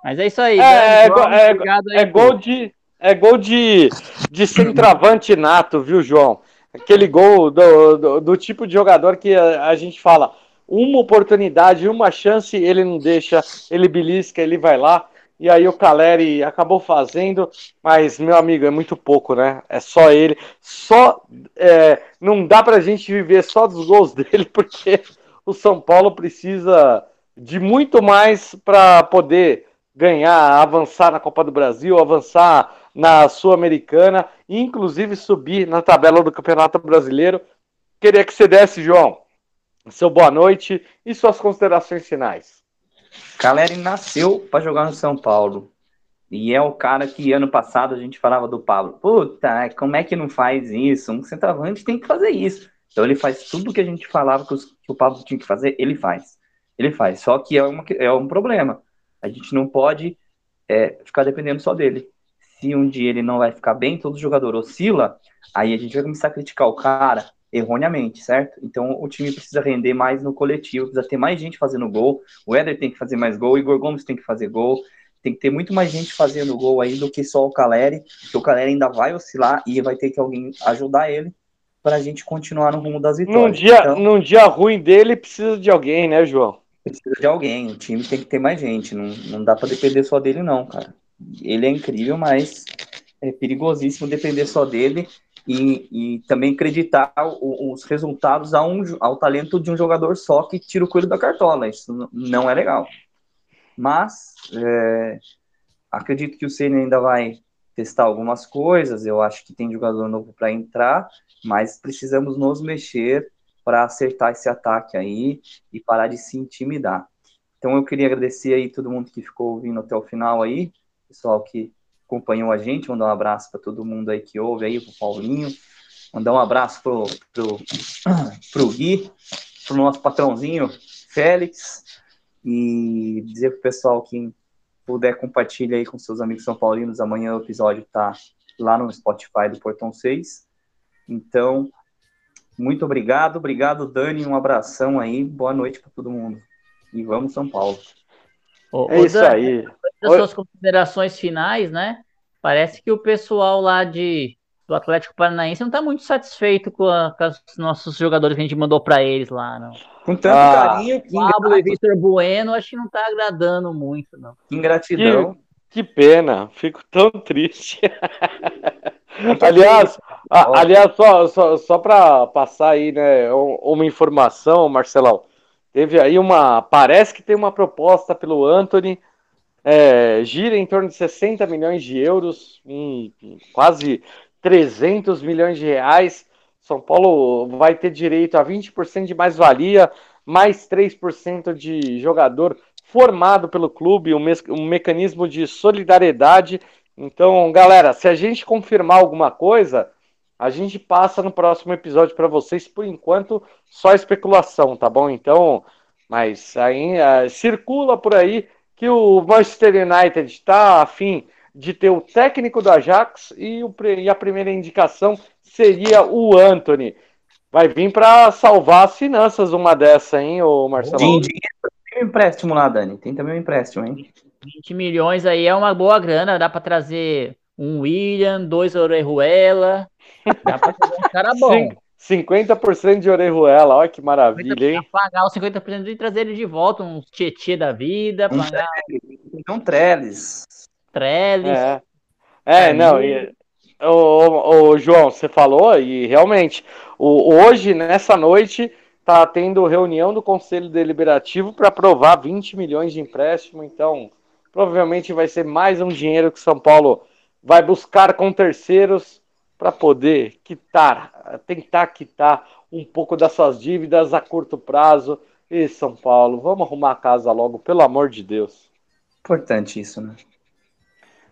Speaker 4: Mas é isso aí.
Speaker 3: É, João, é, é, é gol de. É gol de, de centroavante nato, viu, João? Aquele gol do, do, do tipo de jogador que a, a, gente fala, uma oportunidade, uma chance, ele não deixa, ele belisca, ele vai lá. E aí o Caleri acabou fazendo, mas, meu amigo, é muito pouco, né? É só ele. Só. É, não dá pra gente viver só dos gols dele, porque o São Paulo precisa de muito mais para poder ganhar, avançar na Copa do Brasil, avançar na Sul-Americana inclusive subir na tabela do Campeonato Brasileiro. Queria que você desse, João, seu boa noite e suas considerações finais.
Speaker 5: Caleri nasceu para jogar no São Paulo. E é o cara que ano passado a gente falava do Pablo. Puta, como é que não faz isso? Um centroavante tem que fazer isso. Então ele faz tudo que a gente falava que, os, que o Pablo tinha que fazer, ele faz. Ele faz. Só que é, uma, é um problema. A gente não pode é, ficar dependendo só dele. Se um dia ele não vai ficar bem, todo jogador oscila, aí a gente vai começar a criticar o cara erroneamente, certo? Então o time precisa render mais no coletivo, precisa ter mais gente fazendo gol. O Éder tem que fazer mais gol, o Igor Gomes tem que fazer gol. Tem que ter muito mais gente fazendo gol aí do que só o Caleri, porque o Caleri ainda vai oscilar e vai ter que alguém ajudar ele para a gente continuar no rumo das vitórias.
Speaker 3: Num dia, então, num dia ruim dele, precisa de alguém, né, João?
Speaker 5: Precisa de alguém. O time tem que ter mais gente. Não, não dá para depender só dele, não, cara. Ele é incrível, mas é perigosíssimo depender só dele e, e também acreditar os resultados a um, ao talento de um jogador só que tira o coelho da cartola. Isso não é legal. Mas é, acredito que o Senna ainda vai testar algumas coisas. Eu acho que tem jogador novo para entrar, mas precisamos nos mexer para acertar esse ataque aí e parar de se intimidar. Então eu queria agradecer aí todo mundo que ficou ouvindo até o final aí, pessoal que acompanhou a gente, mandar um abraço para todo mundo aí que ouve aí, pro Paulinho, mandar um abraço pro, pro, pro Gui, pro nosso patrãozinho Félix, e dizer pro pessoal que puder compartilhar aí com seus amigos são paulinos, amanhã o episódio tá lá no Spotify do Portão 6. Então, muito obrigado, obrigado Dani, um abração aí, boa noite para todo mundo. E vamos São Paulo.
Speaker 4: Ô,
Speaker 3: É isso
Speaker 4: Dan,
Speaker 3: aí.
Speaker 4: Das
Speaker 3: Oi.
Speaker 4: suas considerações finais, né? Parece que o pessoal lá de, do Atlético Paranaense não está muito satisfeito com, a- com os nossos jogadores que a gente mandou para eles lá, não.
Speaker 5: Com tanto
Speaker 3: Ah,
Speaker 5: carinho, que
Speaker 4: Pablo e Victor Bueno, acho que não tá agradando muito, não.
Speaker 5: que ingratidão.
Speaker 3: Que pena, fico tão triste. aliás, a- aliás, só, só, só para passar aí, né, um- uma informação, Marcelão. Teve aí uma. Parece que tem uma proposta pelo Anthony. é, gira em torno de 60 milhões de euros, em quase 300 milhões de reais. São Paulo vai ter direito a 20% de mais-valia, mais 3% de jogador formado pelo clube, um, mes- um mecanismo de solidariedade. Então, galera, se a gente confirmar alguma coisa, a gente passa no próximo episódio para vocês. Por enquanto, só especulação, tá bom? Então, mas aí ah, circula por aí que o Manchester United está afim de ter o técnico do Ajax e, o e a primeira indicação seria o Anthony. Vai vir para salvar as finanças uma dessa, hein, ô Marcelo?
Speaker 5: Din- dinheiro, tem um empréstimo lá, Dani. Tem também um empréstimo, hein?
Speaker 4: 20 milhões aí é uma boa grana, dá para trazer um William, dois Orejuela, dá para trazer um cara bom.
Speaker 3: Cin- 50% de Orejuela, olha que maravilha, hein?
Speaker 4: Pagar os 50% e trazer ele de volta, uns Tietê da vida,
Speaker 5: Um
Speaker 4: pagar
Speaker 5: Então, Trellis.
Speaker 4: Trellis.
Speaker 3: É, é não, e, o, o- o João, você falou, e realmente, o, hoje, nessa noite, tá tendo reunião do Conselho Deliberativo para aprovar 20 milhões de empréstimo, então provavelmente vai ser mais um dinheiro que São Paulo vai buscar com terceiros para poder quitar, tentar quitar um pouco das suas dívidas a curto prazo. E São Paulo, vamos arrumar a casa logo, pelo amor de Deus.
Speaker 5: Importante isso, né?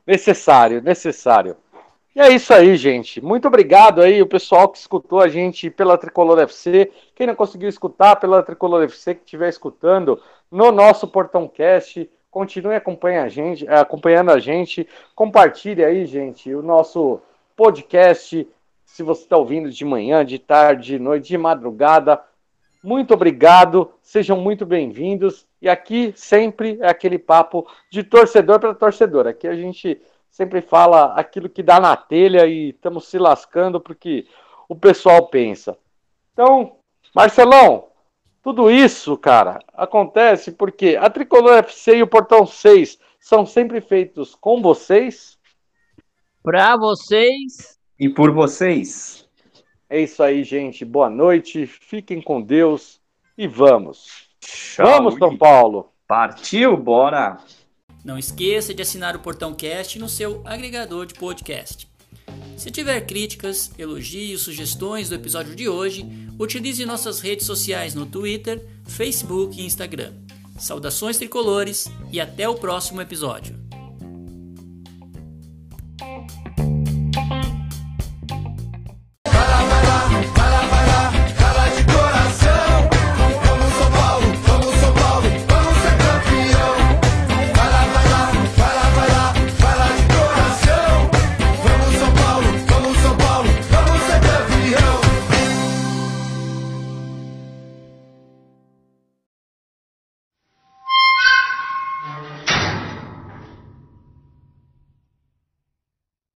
Speaker 3: Necessário, necessário. E é isso aí, gente. Muito obrigado aí, o pessoal que escutou a gente pela Tricolor FC. Quem não conseguiu escutar pela Tricolor FC, que estiver escutando no nosso Portão Cast, continue acompanhando a gente, acompanhando a gente. Compartilhe aí, gente, o nosso podcast. Se você está ouvindo de manhã, de tarde, de noite, de madrugada, muito obrigado, sejam muito bem-vindos. E aqui sempre é aquele papo de torcedor para torcedor. Aqui a gente sempre fala aquilo que dá na telha e estamos se lascando porque o pessoal pensa. Então, Marcelão, tudo isso, cara, acontece porque a Tricolor FC e o Portão 6 são sempre feitos com vocês.
Speaker 4: Para vocês,
Speaker 5: E por vocês.
Speaker 3: É isso aí, gente. Boa noite, fiquem com Deus e vamos.
Speaker 5: Tchau.
Speaker 3: Vamos, São Paulo!
Speaker 5: Partiu, bora!
Speaker 6: Não esqueça de assinar o Portão Cast no seu agregador de podcast. Se tiver críticas, elogios, sugestões do episódio de hoje, utilize nossas redes sociais no Twitter, Facebook e Instagram. Saudações tricolores e até o próximo episódio.